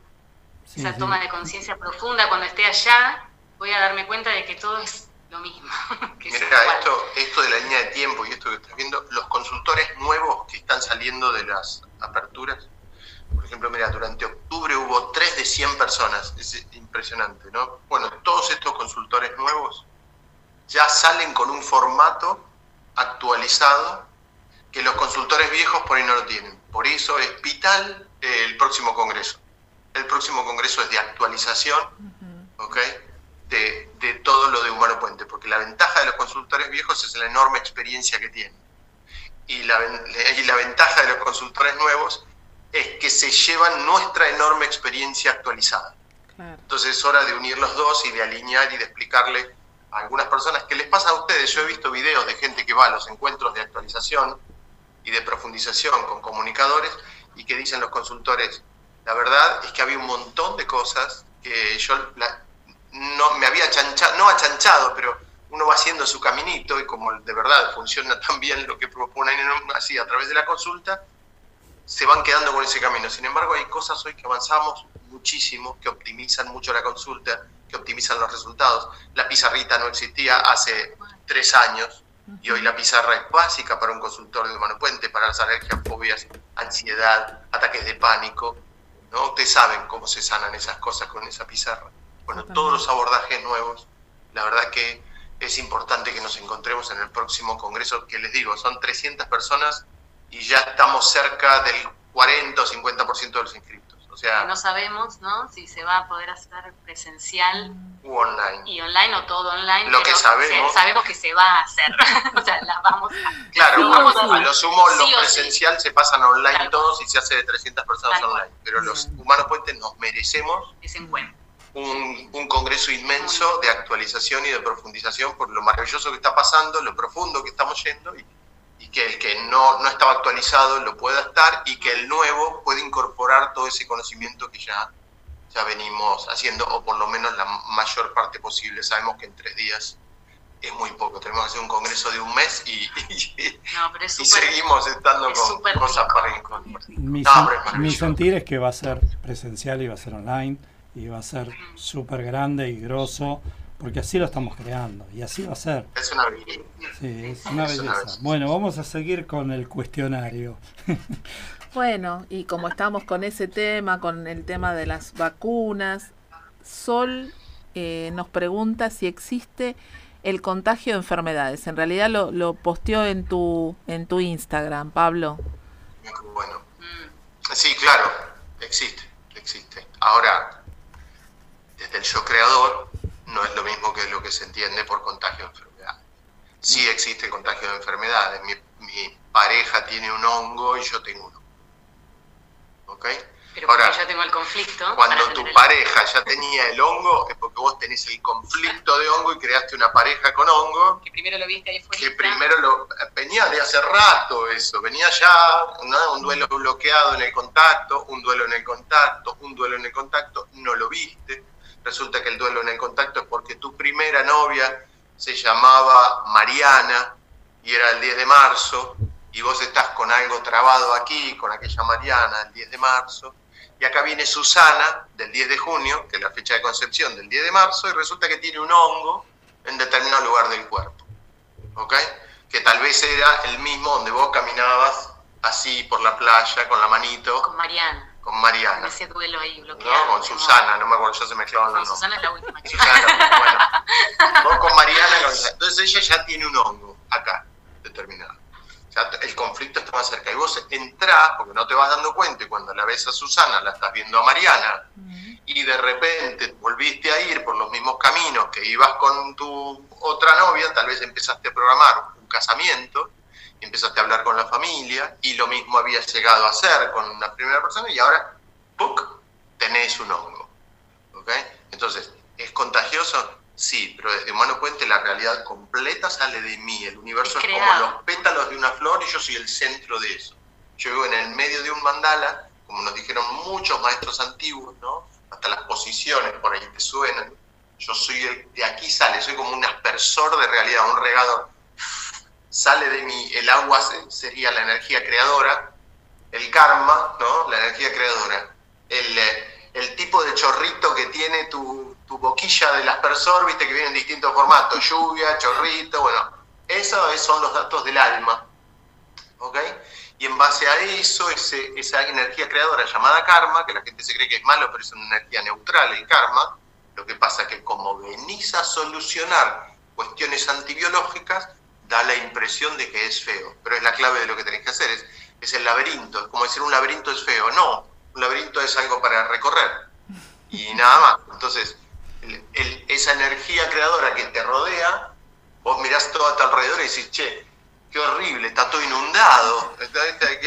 [SPEAKER 4] Esa toma de conciencia profunda, cuando esté allá, voy a darme cuenta de que todo es lo mismo. [LAUGHS]
[SPEAKER 3] mira, esto, esto de la línea de tiempo y esto que estás viendo, los consultores nuevos que están saliendo de las aperturas, por ejemplo, mira, durante octubre hubo 3 de 100 personas, es impresionante, ¿no? Bueno, todos estos consultores nuevos ya salen con un formato actualizado que los consultores viejos por ahí no lo tienen. Por eso es vital el próximo congreso. El próximo congreso es de actualización de, de, todo lo de Humano Puente, porque la ventaja de los consultores viejos es la enorme experiencia que tienen. Y la, y la ventaja de los consultores nuevos es que se llevan nuestra enorme experiencia actualizada. Entonces es hora de unir los dos y de alinear y de explicarle algunas personas, que les pasa a ustedes? Yo he visto videos de gente que va a los encuentros de actualización y de profundización con comunicadores y que dicen los consultores, la verdad es que había un montón de cosas que yo no me había achanchado, no achanchado, pero uno va haciendo su caminito y como de verdad funciona [LAUGHS] tan bien lo que proponen así a través de la consulta, se van quedando con ese camino. Sin embargo, hay cosas hoy que avanzamos muchísimo, que optimizan mucho la consulta, que optimizan los resultados. La pizarrita no existía hace tres años, Y hoy la pizarra es básica para un consultor de humano puente, para las alergias, fobias, ansiedad, ataques de pánico. ¿no? Ustedes saben cómo se sanan esas cosas con esa pizarra. Bueno, todos los abordajes nuevos, la verdad que es importante que nos encontremos en el próximo congreso, que les digo, son 300 personas y ya estamos cerca del 40 o 50% de los inscritos. O sea,
[SPEAKER 4] no sabemos ¿no? si se va a poder hacer presencial
[SPEAKER 3] u online.
[SPEAKER 4] Y online o todo online.
[SPEAKER 3] Lo que sabemos.
[SPEAKER 4] sabemos que se va a hacer. [LAUGHS] o sea, las vamos a. [LAUGHS]
[SPEAKER 3] Claro, a, lo sumo, lo presencial se pasan online todos y se hace de 300 personas online. Pero los humanos puentes nos merecemos.
[SPEAKER 4] Ese encuentro
[SPEAKER 3] un, un, congreso inmenso de actualización y de profundización por lo maravilloso que está pasando, lo profundo que estamos yendo y, y que el que no, no, estaba actualizado lo pueda estar y que el nuevo pueda incorporar todo ese conocimiento que ya, ya venimos haciendo o por lo menos la mayor parte posible. Sabemos que en tres días es muy poco. Tenemos que hacer un congreso de un mes y, y, seguimos estando con cosas para incorporar.
[SPEAKER 2] Mi, mi sentir es que va a ser presencial y va a ser online y va a ser súper grande y grosso, porque así lo estamos creando y así va a ser.
[SPEAKER 3] Es una belleza.
[SPEAKER 2] Sí, es una belleza. Bueno, vamos a seguir con el cuestionario. [LAUGHS]
[SPEAKER 1] bueno, y como estamos con ese tema, con el tema de las vacunas, Sol eh, nos pregunta si existe el contagio de enfermedades. En realidad lo, lo posteó en tu, en tu Instagram, Pablo.
[SPEAKER 3] Bueno, sí, claro, existe, existe. Ahora, desde el yo creador no es lo mismo que lo que se entiende por contagio de enfermedades. Sí existe contagio de enfermedades. Mi, pareja tiene un hongo y yo tengo uno. ¿Ok?
[SPEAKER 4] Pero Ahora, yo tengo el conflicto.
[SPEAKER 3] Cuando tu pareja ya tenía el hongo, es porque vos tenés el conflicto de hongo y creaste una pareja con hongo.
[SPEAKER 4] Que primero lo viste ahí fue.
[SPEAKER 3] Que primero lo. Venía de hace rato eso. Venía ya un duelo bloqueado en el contacto, un duelo en el contacto, un duelo en el contacto, no lo viste resulta que el duelo en el contacto es porque tu primera novia se llamaba Mariana y era el 10 de marzo y vos estás con algo trabado aquí, con aquella Mariana, el 10 de marzo, y acá viene Susana del 10 de junio, que es la fecha de concepción del 10 de marzo, y resulta que tiene un hongo en determinado lugar del cuerpo, ¿ok? Que tal vez era el mismo donde vos caminabas así por la playa con la manito.
[SPEAKER 4] Con Mariana
[SPEAKER 3] con Mariana.
[SPEAKER 4] Ese duelo ahí bloqueado.
[SPEAKER 3] No, con Susana, no me acuerdo, ya se mezclaban
[SPEAKER 4] los nombres. Susana es la última. [LAUGHS]
[SPEAKER 3] Susana, bueno. [LAUGHS] Vos con Mariana, entonces ella ya tiene un hongo acá, determinado. O sea, el conflicto está más cerca. Y vos entrás, porque no te vas dando cuenta, y cuando la ves a Susana, la estás viendo a Mariana, y de repente volviste a ir por los mismos caminos que ibas con tu otra novia, tal vez empezaste a programar un casamiento, empezaste a hablar con la familia y lo mismo había llegado a hacer con una primera persona y ahora, ¡puc!, tenés un hongo. ¿Ok? Entonces, ¿es contagioso? Sí, pero desde Humano Puente la realidad completa sale de mí. El universo es, como los pétalos de una flor y yo soy el centro de eso. Yo vivo en el medio de un mandala, como nos dijeron muchos maestros antiguos, ¿no? Hasta las posiciones por ahí te suenan. Yo soy el, de aquí sale, soy como un aspersor de realidad, un regador sale de mí, el agua sería la energía creadora, el karma, ¿no? La energía creadora. El, eh, el tipo de chorrito que tiene tu, tu, boquilla del aspersor, viste que viene en distintos formatos, [LAUGHS] lluvia, chorrito, bueno, esos son los datos del alma. ¿Ok? Y en base a eso, ese, esa energía creadora llamada karma, que la gente se cree que es malo, pero es una energía neutral el karma, lo que pasa es que como venís a solucionar cuestiones antibiológicas, da la impresión de que es feo, pero es la clave de lo que tenés que hacer, es, es el laberinto, es como decir un laberinto es feo, no, un laberinto es algo para recorrer y nada más. Entonces, esa energía creadora que te rodea, vos mirás todo a tu alrededor y decís, che, qué horrible, está todo inundado,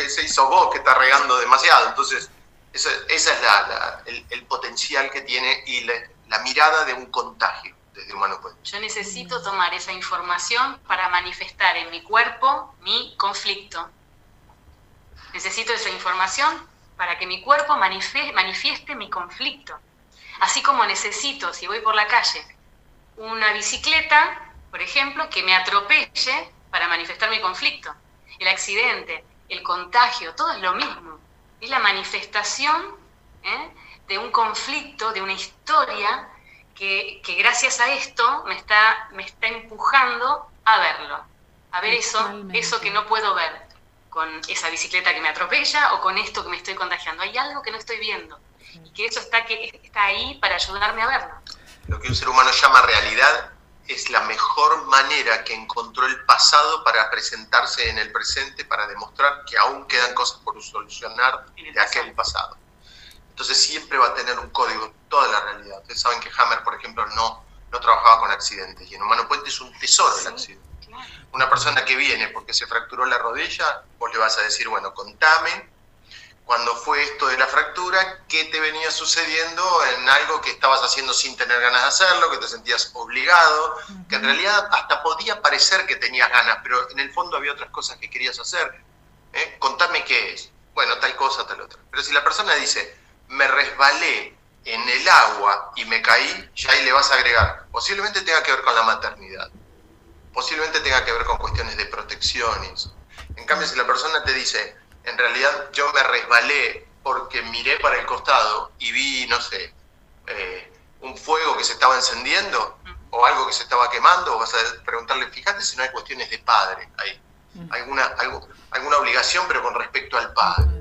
[SPEAKER 3] se hizo vos que está regando demasiado. Entonces, ese es la, el, potencial que tiene y la mirada de un contagio.
[SPEAKER 4] Yo necesito tomar esa información para manifestar en mi cuerpo mi conflicto. Necesito esa información para que mi cuerpo manifieste, mi conflicto. Así como necesito, si voy por la calle, una bicicleta, por ejemplo, que me atropelle para manifestar mi conflicto. El accidente, el contagio, todo es lo mismo. Es la manifestación ¿eh? de un conflicto, de una historia que, gracias a esto me está, me está empujando a verlo. a ver eso, eso que no puedo ver, con esa bicicleta que me atropella o con esto que me estoy contagiando. Hay algo que no estoy viendo y que eso está, que, está ahí para ayudarme a verlo.
[SPEAKER 3] Lo que un ser humano llama realidad es la mejor manera que encontró el pasado para presentarse en el presente, para demostrar que aún quedan cosas por solucionar de aquel pasado. Entonces siempre va a tener un código en toda la realidad. Ustedes saben que Hammer, por ejemplo, no, no trabajaba con accidentes y en Humano Puente es un tesoro el accidente. Una persona que viene porque se fracturó la rodilla, vos le vas a decir, bueno, contame cuando fue esto de la fractura, qué te venía sucediendo en algo que estabas haciendo sin tener ganas de hacerlo, que te sentías obligado, que en realidad hasta podía parecer que tenías ganas, pero en el fondo había otras cosas que querías hacer. ¿eh? Contame qué es. Bueno, tal cosa, tal otra. Pero si la persona dice, me resbalé en el agua y me caí, ya ahí le vas a agregar, posiblemente tenga que ver con la maternidad, posiblemente tenga que ver con cuestiones de protecciones. En cambio, si la persona te dice, en realidad yo me resbalé porque miré para el costado y vi, no sé, eh, un fuego que se estaba encendiendo o algo que se estaba quemando, o vas a preguntarle, fíjate si no hay cuestiones de padre ahí, alguna, algo, alguna obligación, pero con respecto al padre.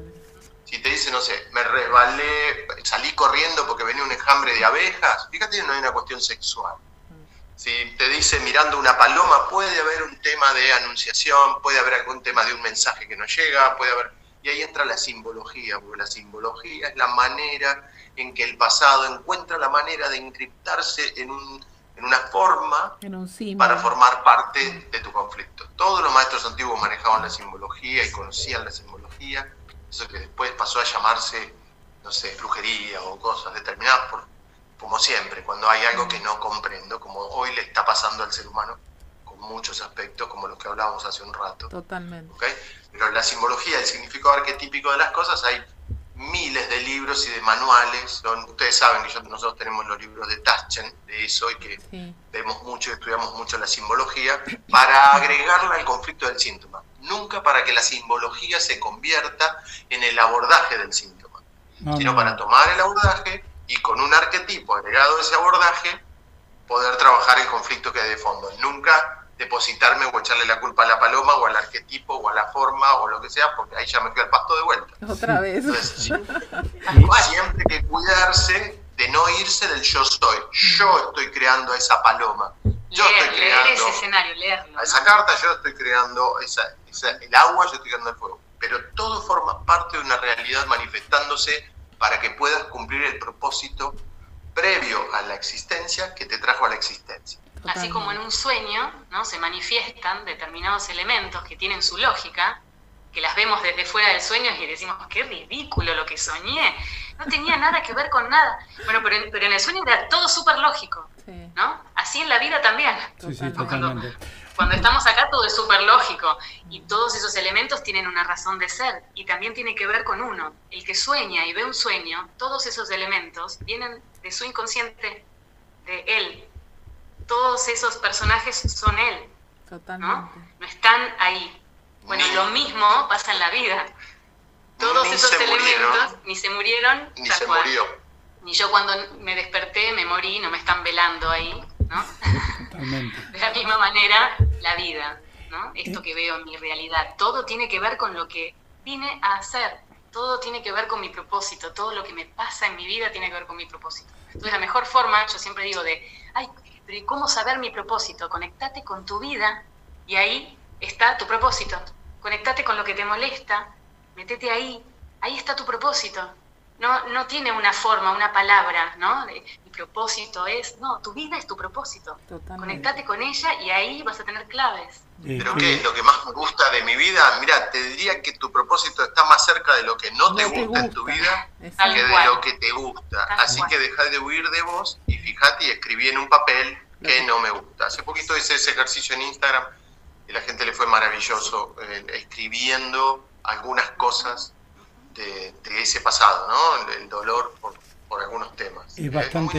[SPEAKER 3] Si te dice, no sé, me resbalé, salí corriendo porque venía un enjambre de abejas, fíjate que no hay una cuestión sexual. Si te dice mirando una paloma, puede haber un tema de anunciación, puede haber algún tema de un mensaje que no llega, puede haber... Y ahí entra la simbología, porque la simbología es la manera en que el pasado encuentra la manera de encriptarse en, un, en una forma para formar parte de tu conflicto. Todos los maestros antiguos manejaban la simbología y conocían la simbología, eso que después pasó a llamarse, no sé, brujería o cosas determinadas por como siempre, cuando hay algo que no comprendo, como hoy le está pasando al ser humano con muchos aspectos, como los que hablábamos hace un rato.
[SPEAKER 1] Totalmente.
[SPEAKER 3] Pero la simbología, el significado arquetípico de las cosas, hay miles de libros y de manuales. ustedes saben que nosotros tenemos los libros de Taschen de eso y que vemos mucho y estudiamos mucho la simbología para agregarla al conflicto del síntoma. Nunca para que la simbología se convierta en el abordaje del síntoma, sino para tomar el abordaje y con un arquetipo agregado a ese abordaje, poder trabajar el conflicto que hay de fondo. Nunca depositarme o echarle la culpa a la paloma o al arquetipo o a la forma o lo que sea, porque ahí ya me fui al pasto de vuelta.
[SPEAKER 1] Otra vez.
[SPEAKER 3] siempre, [LAUGHS] siempre que cuidarse de no irse del yo soy. Yo estoy creando a esa paloma. Yo estoy creando
[SPEAKER 4] ese escenario, leerlo.
[SPEAKER 3] A esa carta yo estoy creando esa, el agua, yo estoy creando el fuego. Pero todo forma parte de una realidad manifestándose para que puedas cumplir el propósito previo a la existencia que te trajo a la existencia.
[SPEAKER 4] Así como en un sueño ¿no? se manifiestan determinados elementos que tienen su lógica, que las vemos desde fuera del sueño y decimos, qué ridículo lo que soñé, no tenía nada que ver con nada. Bueno, pero en, pero en el sueño era todo súper lógico, ¿no? Así en la vida también.
[SPEAKER 2] Sí, sí, totalmente.
[SPEAKER 4] Cuando estamos acá todo es súper lógico y todos esos elementos tienen una razón de ser y también tiene que ver con uno. El que sueña y ve un sueño, todos esos elementos vienen de su inconsciente, de él. Todos esos personajes son él. ¿no? no están ahí. Bueno, lo mismo pasa en la vida. Todos esos elementos ni se murieron,
[SPEAKER 3] ni se murió.
[SPEAKER 4] Ni yo cuando me desperté me morí, no me están velando ahí, ¿no? [LAUGHS] De la misma manera, la vida, ¿no? Esto que veo en mi realidad. Todo tiene que ver con lo que vine a hacer. Todo tiene que ver con mi propósito. Todo lo que me pasa en mi vida tiene que ver con mi propósito. Entonces, la mejor forma, yo siempre digo, de, ay, pero ¿cómo saber mi propósito? Conectate con tu vida y ahí está tu propósito. Conectate con lo que te molesta, metete ahí, ahí está tu propósito no, no tiene una forma, una palabra, ¿no? mi propósito es, no, tu vida es tu propósito. Conectate con ella y ahí vas a tener claves.
[SPEAKER 3] Pero ¿qué es lo que más me gusta de mi vida? Mira, te diría que tu propósito está más cerca de lo que no, te, gusta en tu vida que de lo que te gusta. Así que deja de huir de vos y fíjate y escribí en un papel que no me gusta. Hace poquito hice ese ejercicio en Instagram y la gente le fue maravilloso eh, escribiendo algunas cosas de, ese pasado, ¿no? El, dolor por, por, algunos temas.
[SPEAKER 2] Es bastante,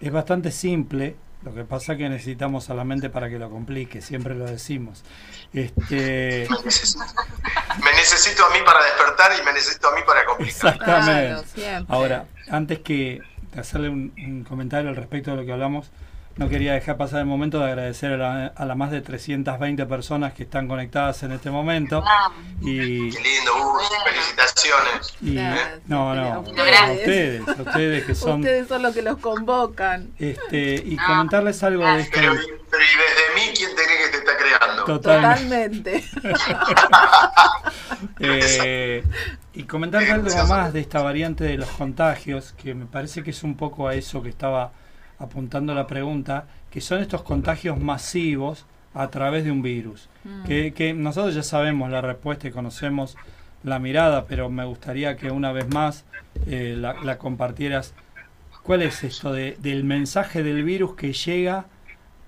[SPEAKER 2] es, bastante simple, lo que pasa es que necesitamos a la mente para que lo complique, siempre lo decimos. Este... [LAUGHS]
[SPEAKER 3] me, necesito, a mí para despertar y me necesito a mí para complicar.
[SPEAKER 2] Exactamente. Ahora, antes que hacerle un, comentario al respecto de lo que hablamos, no quería dejar pasar el momento de agradecer a, las más de 320 personas que están conectadas en este momento.
[SPEAKER 3] Ah, y, Qué lindo, Gus, felicitaciones.
[SPEAKER 2] no, no, a ustedes, a ustedes que son...
[SPEAKER 1] Ustedes son los que los convocan.
[SPEAKER 2] Este, y comentarles algo de esto.
[SPEAKER 3] Pero, pero, y desde mí, ¿quién te cree que te está creando?
[SPEAKER 1] Totalmente. [LAUGHS]
[SPEAKER 2] eh, y comentarles algo más de esta variante de los contagios, que me parece que es un poco a eso que estaba apuntando la pregunta, que son estos contagios masivos a través de un virus. Mm. Que, nosotros ya sabemos la respuesta y conocemos la mirada, pero me gustaría que una vez más eh, la, compartieras. ¿Cuál es esto de, del mensaje del virus que llega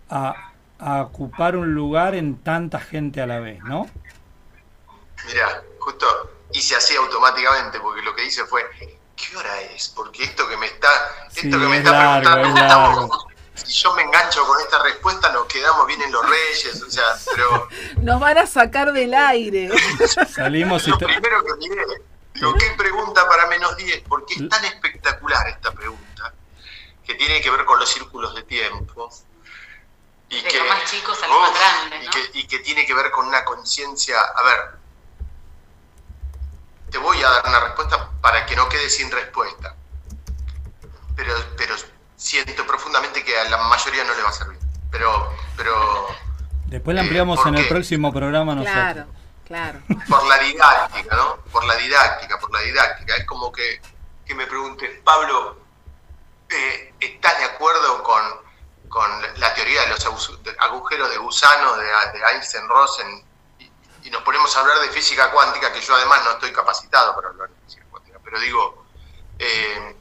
[SPEAKER 2] a, a, ocupar un lugar en tanta gente a la vez, no?
[SPEAKER 3] Mira, justo hice así automáticamente, porque lo que hice fue, ¿qué hora es? Porque esto que me está, esto que me está preguntando, si yo me engancho con esta respuesta, nos quedamos bien en los reyes, o sea, pero... [LAUGHS]
[SPEAKER 1] Nos van a sacar del aire. [LAUGHS]
[SPEAKER 2] Salimos
[SPEAKER 3] Lo primero que miré, digo, ¿qué pregunta para menos 10? Porque es tan espectacular esta pregunta, que tiene que ver con los círculos de tiempo.
[SPEAKER 4] Y que, más chicos a más grandes,
[SPEAKER 3] ¿no? y, que, y que tiene que ver con una conciencia, a ver, te voy a dar una respuesta para que no quede sin respuesta. Pero, pero siento profundamente que a la mayoría no le va a servir. Pero, pero
[SPEAKER 2] Después la ampliamos en el próximo programa
[SPEAKER 1] nosotros. Claro, claro.
[SPEAKER 3] Por la didáctica, ¿no? Por la didáctica, por la didáctica. Es como que, que me pregunte, Pablo, eh, ¿estás de acuerdo con, con la teoría de los agujeros de gusano de, de Einstein-Rosen y nos ponemos a hablar de física cuántica, que yo además no estoy capacitado para hablar de física cuántica, pero digo, eh,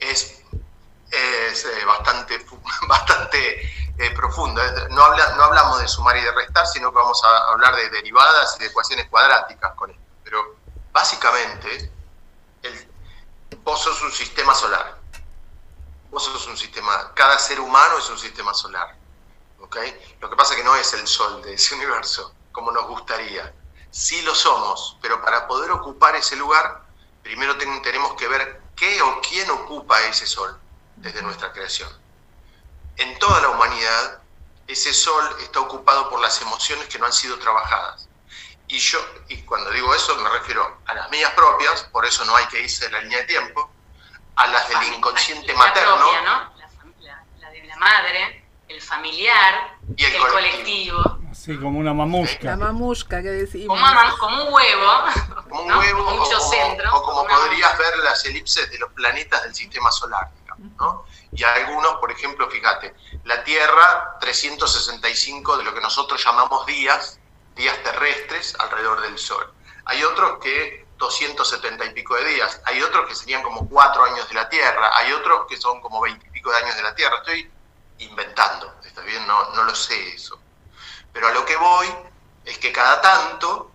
[SPEAKER 3] es, eh, bastante, [LAUGHS] bastante eh, profundo. No, habla, no hablamos de sumar y de restar, sino que vamos a hablar de derivadas y de ecuaciones cuadráticas con esto. Pero básicamente, el, vos sos un sistema solar. Vos sos un sistema, cada ser humano es un sistema solar. ¿okay? Lo que pasa es que no es el sol de ese universo como nos gustaría. Sí lo somos, pero para poder ocupar ese lugar, primero tenemos que ver qué o quién ocupa ese sol desde nuestra creación. En toda la humanidad, ese sol está ocupado por las emociones que no han sido trabajadas. Y yo, y cuando digo eso, me refiero a las mías propias, por eso no hay que irse de la línea de tiempo, a las del inconsciente materno.
[SPEAKER 4] la, de la madre, el familiar, y el, colectivo
[SPEAKER 2] Sí, como una mamusca.
[SPEAKER 1] La mamusca que decimos.
[SPEAKER 4] Como, un huevo.
[SPEAKER 3] Como un huevo. o, como podrías ver las elipses de los planetas del sistema solar, ¿no? Y algunos, por ejemplo, fíjate, la Tierra, 365 de lo que nosotros llamamos días, días terrestres alrededor del Sol. Hay otros que 270 y pico de días, hay otros que serían como cuatro años de la Tierra, hay otros que son como 20 y pico de años de la Tierra. Estoy inventando, ¿está bien? No, no lo sé eso. Pero a lo que voy es que cada tanto,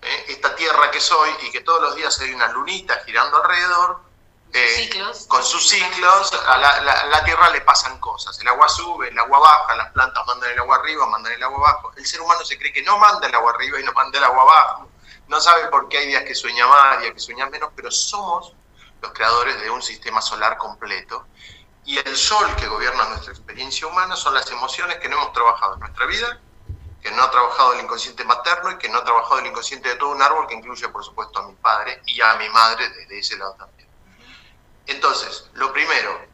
[SPEAKER 3] ¿eh? esta tierra que soy y que todos los días hay una lunita girando alrededor,
[SPEAKER 4] eh,
[SPEAKER 3] con sus ciclos, a la, tierra le pasan cosas. El agua sube, el agua baja, las plantas mandan el agua arriba, mandan el agua abajo. El ser humano se cree que no manda el agua arriba y no manda el agua abajo. No sabe por qué hay días que sueña más, días que sueña menos, pero somos los creadores de un sistema solar completo. Y el sol que gobierna nuestra experiencia humana son las emociones que no hemos trabajado en nuestra vida que no ha trabajado el inconsciente materno y que no ha trabajado el inconsciente de todo un árbol, que incluye, por supuesto, a mi padre y a mi madre desde ese lado también. Entonces, lo primero,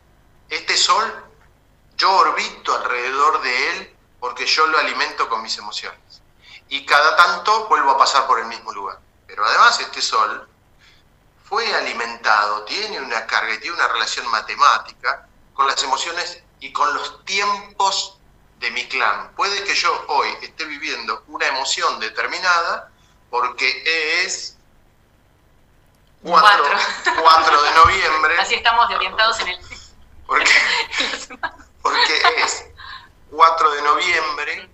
[SPEAKER 3] este sol, yo orbito alrededor de él porque yo lo alimento con mis emociones. Y cada tanto vuelvo a pasar por el mismo lugar. Pero además este sol fue alimentado, tiene una carga tiene una relación matemática con las emociones y con los tiempos de mi clan. Puede que yo hoy esté viviendo una emoción determinada porque es 4, de noviembre.
[SPEAKER 4] Así estamos orientados en el...
[SPEAKER 3] Porque, [LAUGHS] porque es 4 de noviembre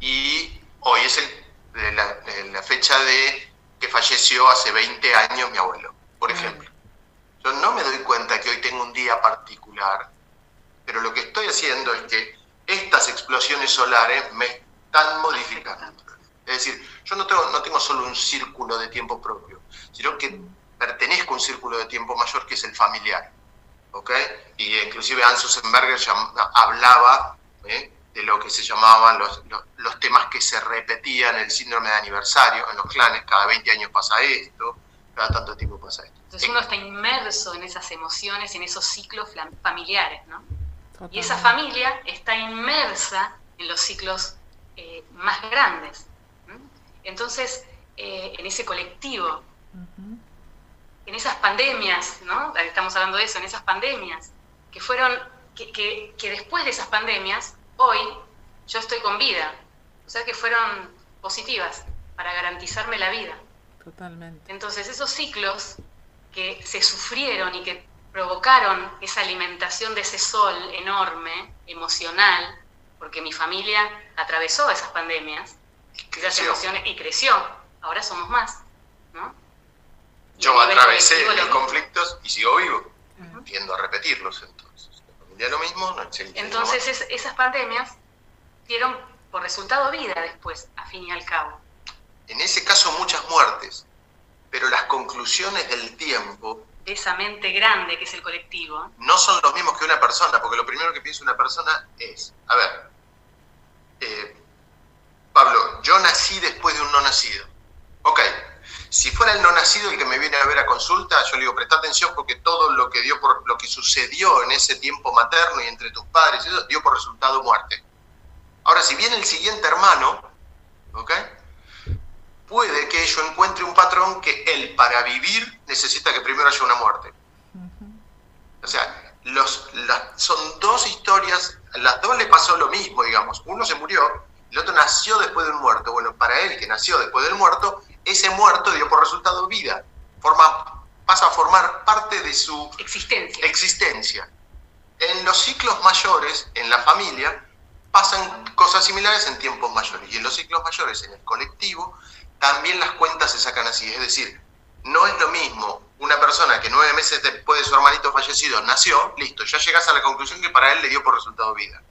[SPEAKER 3] y hoy es el, la, la, fecha de que falleció hace 20 años mi abuelo, por ejemplo. Yo no me doy cuenta que hoy tengo un día particular, pero lo que estoy haciendo es que estas explosiones solares me están modificando. Es decir, yo no tengo, no tengo solo un círculo de tiempo propio, sino que pertenezco a un círculo de tiempo mayor que es el familiar. ¿ok? Y inclusive Hans Susenberger hablaba ¿eh? de lo que se llamaban los, los, temas que se repetían, el síndrome de aniversario, en los clanes, cada 20 años pasa esto, cada tanto tiempo pasa esto.
[SPEAKER 4] Entonces uno está inmerso en esas emociones, en esos ciclos familiares, ¿no? Y esa familia está inmersa en los ciclos eh, más grandes. Entonces, eh, en ese colectivo, en esas pandemias, ¿no? Estamos hablando de eso, en esas pandemias, que fueron, que, que, después de esas pandemias, hoy yo estoy con vida. O sea que fueron positivas para garantizarme la vida.
[SPEAKER 1] Totalmente.
[SPEAKER 4] Entonces, esos ciclos que se sufrieron y que provocaron esa alimentación de ese sol enorme, emocional, porque mi familia atravesó esas pandemias, esas emociones y creció. Ahora somos más, ¿no?
[SPEAKER 3] Yo atravesé los conflictos y sigo vivo. Tiendo a repetirlos entonces. La lo mismo, no
[SPEAKER 4] Entonces esas pandemias dieron por resultado vida después, a fin y al cabo.
[SPEAKER 3] En ese caso muchas muertes, pero las conclusiones del tiempo
[SPEAKER 4] esa mente grande que es el colectivo.
[SPEAKER 3] No son los mismos que una persona, porque lo primero que piensa una persona es, a ver, eh, Pablo, yo nací después de un no nacido. Ok, si fuera el no nacido el que me viene a ver a consulta, yo le digo, presta atención porque todo lo que dio por lo que sucedió en ese tiempo materno y entre tus padres, eso dio por resultado muerte. Ahora, si viene el siguiente hermano, ¿ok? Puede que yo encuentre un patrón que él para vivir necesita que primero haya una muerte. O sea, los, son dos historias, las dos le pasó lo mismo, digamos. Uno se murió, el otro nació después de un muerto. Bueno, para él que nació después del muerto, ese muerto dio por resultado vida. Forma, pasa a formar parte de su
[SPEAKER 4] existencia.
[SPEAKER 3] existencia. En los ciclos mayores, en la familia, pasan cosas similares en tiempos mayores. Y en los ciclos mayores, en el colectivo, también las cuentas se sacan así. Es decir, no es lo mismo una persona que nueve meses después de su hermanito fallecido nació, listo, ya llegas a la conclusión que para él le dio por resultado vida.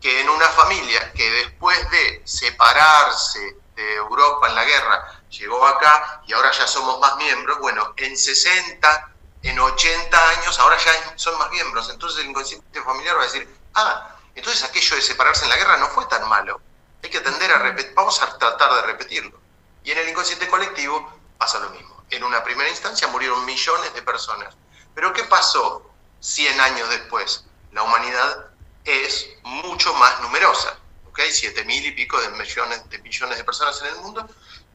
[SPEAKER 3] Que en una familia que después de separarse de Europa en la guerra, llegó acá y ahora ya somos más miembros, bueno, en 60, en 80 años, ahora ya son más miembros. Entonces el inconsciente familiar va a decir, ah, entonces aquello de separarse en la guerra no fue tan malo. Hay que atender a repetir, vamos a tratar de repetirlo. Y en el inconsciente colectivo pasa lo mismo. En una primera instancia murieron millones de personas. Pero ¿qué pasó 100 años después? La humanidad es mucho más numerosa. ¿ok? 7 mil y pico de millones, de millones de personas en el mundo.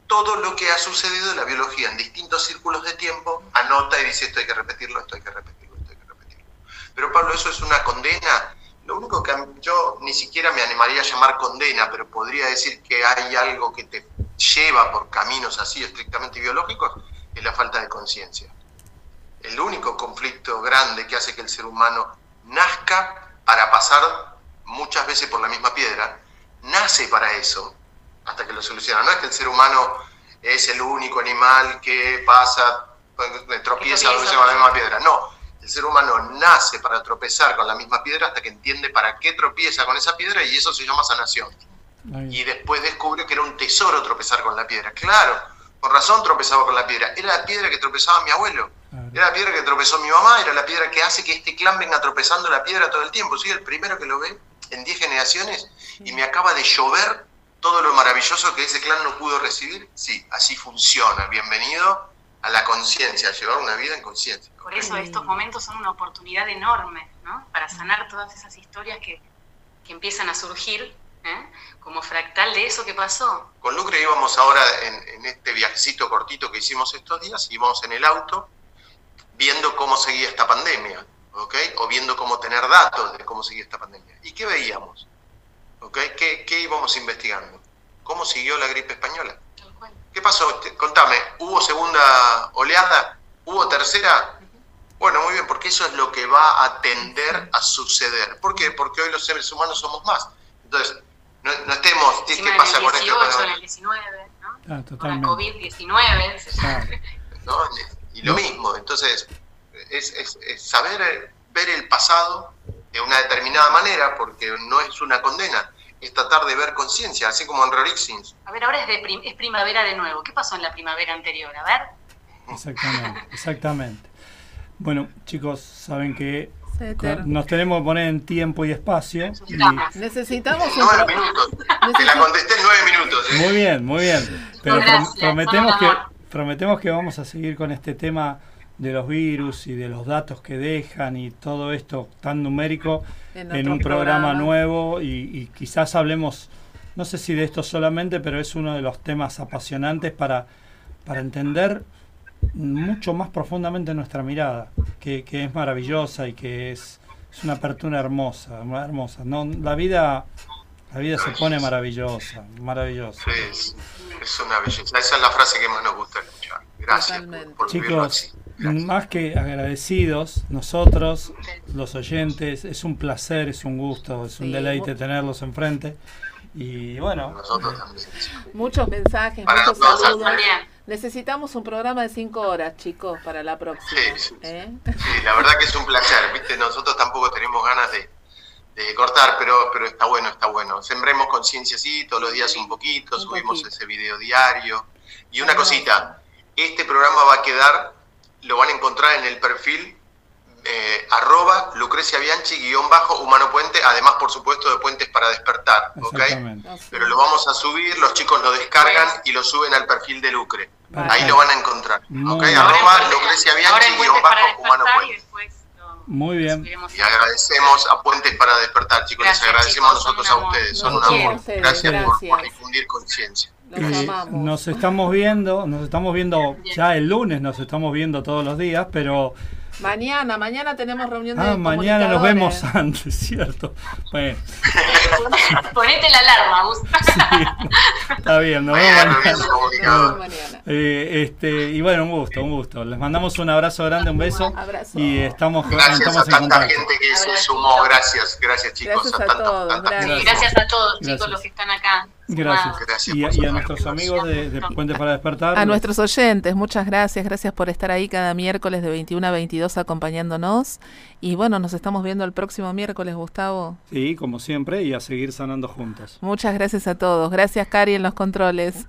[SPEAKER 3] Todo lo que ha sucedido en la biología en distintos círculos de tiempo anota y dice esto hay que repetirlo, esto hay que repetirlo, esto hay que repetirlo. Pero Pablo, ¿eso es una condena? Lo único que yo ni siquiera me animaría a llamar condena, pero podría decir que hay algo que te lleva por caminos así estrictamente biológicos es la falta de conciencia. El único conflicto grande que hace que el ser humano nazca para pasar muchas veces por la misma piedra, nace para eso, hasta que lo soluciona. No es que el ser humano es el único animal que pasa, tropieza con la misma piedra. No, el ser humano nace para tropezar con la misma piedra hasta que entiende para qué tropieza con esa piedra y eso se llama sanación. Y después descubrió que era un tesoro tropezar con la piedra. Claro, por razón tropezaba con la piedra. Era la piedra que tropezaba mi abuelo. Era la piedra que tropezó mi mamá. Era la piedra que hace que este clan venga tropezando la piedra todo el tiempo. Soy el primero que lo ve en 10 generaciones y me acaba de llover todo lo maravilloso que ese clan no pudo recibir. Sí, así funciona. Bienvenido a la conciencia, a llevar una vida en conciencia.
[SPEAKER 4] Por eso estos momentos son una oportunidad enorme, ¿no? Para sanar todas esas historias que, que empiezan a surgir ¿eh? como fractal de eso que pasó.
[SPEAKER 3] Con Lucre íbamos ahora en, este viajecito cortito que hicimos estos días, íbamos en el auto viendo cómo seguía esta pandemia, ¿ok? O viendo cómo tener datos de cómo seguía esta pandemia. ¿Y qué veíamos? ¿Ok? ¿Qué, qué íbamos investigando? ¿Cómo siguió la gripe española? ¿Qué pasó? Contame, ¿hubo segunda oleada? ¿Hubo tercera? Bueno, muy bien, porque eso es lo que va a tender a suceder. ¿Por qué? Porque hoy los seres humanos somos más. Entonces, no, estemos, ¿qué, pasa con
[SPEAKER 4] esto? En el 19, ¿no? Ah, con la COVID-19. [LAUGHS]
[SPEAKER 3] Y lo mismo, entonces, es, saber ver el pasado de una determinada manera, porque no es una condena, es tratar de ver conciencia, así como en Rorixins.
[SPEAKER 4] A ver, ahora es, de es primavera de nuevo. ¿Qué pasó en la primavera anterior? A ver.
[SPEAKER 2] Exactamente, [LAUGHS] exactamente. Bueno, chicos, saben que nos tenemos que poner en tiempo y espacio.
[SPEAKER 1] Necesitamos
[SPEAKER 3] nueve minutos. [LAUGHS] Te la contesté en nueve minutos.
[SPEAKER 2] ¿eh? Muy bien, muy bien. Pero prometemos que prometemos que vamos a seguir con este tema de los virus y de los datos que dejan y todo esto tan numérico en, un programa, nuevo y, y, quizás hablemos, no sé si de esto solamente, pero es uno de los temas apasionantes para, para entender mucho más profundamente nuestra mirada, que, es maravillosa y que es, es, una apertura hermosa, hermosa. No, la vida, la vida se pone maravillosa, maravillosa.
[SPEAKER 3] es, una belleza. Esa es la frase que más nos gusta escuchar. Gracias.
[SPEAKER 2] Chicos, más que agradecidos, nosotros, los oyentes, es un placer, es un gusto, es un deleite tenerlos enfrente. Y bueno,
[SPEAKER 1] muchos mensajes, muchos saludos. Necesitamos un programa de cinco horas, chicos, para la próxima.
[SPEAKER 3] Sí, ¿eh? sí, la verdad que es un placer, ¿viste? Nosotros tampoco tenemos ganas de, cortar, pero, pero está bueno, está bueno. Sembremos conciencia, sí, todos los días un poquito, subimos ese video diario. Y una cosita, este programa va a quedar, lo van a encontrar en el perfil eh, arroba Lucrecia Bianchi guion bajo Humano Puente, además por supuesto de Puentes para despertar, ¿ok? Pero lo vamos a subir, los chicos lo descargan y lo suben al perfil de Lucre. Ahí lo van a encontrar, ¿ok? Arroba Lucrecia Bianchi guion bajo Humano Puente.
[SPEAKER 2] Muy bien.
[SPEAKER 3] Y agradecemos a Puentes para despertar, chicos. Les agradecemos nosotros a ustedes. Son un amor. Gracias, Por, difundir conciencia.
[SPEAKER 2] Eh, nos estamos viendo, nos estamos viendo ya el lunes, nos estamos viendo todos los días, pero
[SPEAKER 1] Mañana, mañana tenemos reunión de Ah,
[SPEAKER 2] mañana nos vemos [LAUGHS] antes, ¿cierto? Bueno. [LAUGHS]
[SPEAKER 4] Ponete la alarma, [LAUGHS]
[SPEAKER 2] sí, está bien, nos vemos mañana. Eh, este, y bueno, un gusto, un gusto. Les mandamos un abrazo grande, un beso.
[SPEAKER 1] Abrazo.
[SPEAKER 2] Y estamos,
[SPEAKER 3] gracias
[SPEAKER 2] estamos
[SPEAKER 3] a tanta gente que se sumó, gracias, gracias chicos.
[SPEAKER 4] Gracias a, todos, gracias. gracias. a todos chicos los que están acá.
[SPEAKER 2] Gracias. y, a, nuestros amigos de, de Puente para Despertar.
[SPEAKER 1] A nuestros oyentes, muchas gracias. Gracias por estar ahí cada miércoles de 21 a 22 acompañándonos. Y bueno, nos estamos viendo el próximo miércoles, Gustavo.
[SPEAKER 2] Sí, como siempre, y a seguir sanando juntos.
[SPEAKER 1] Muchas gracias a todos. Gracias, Cari, en los controles.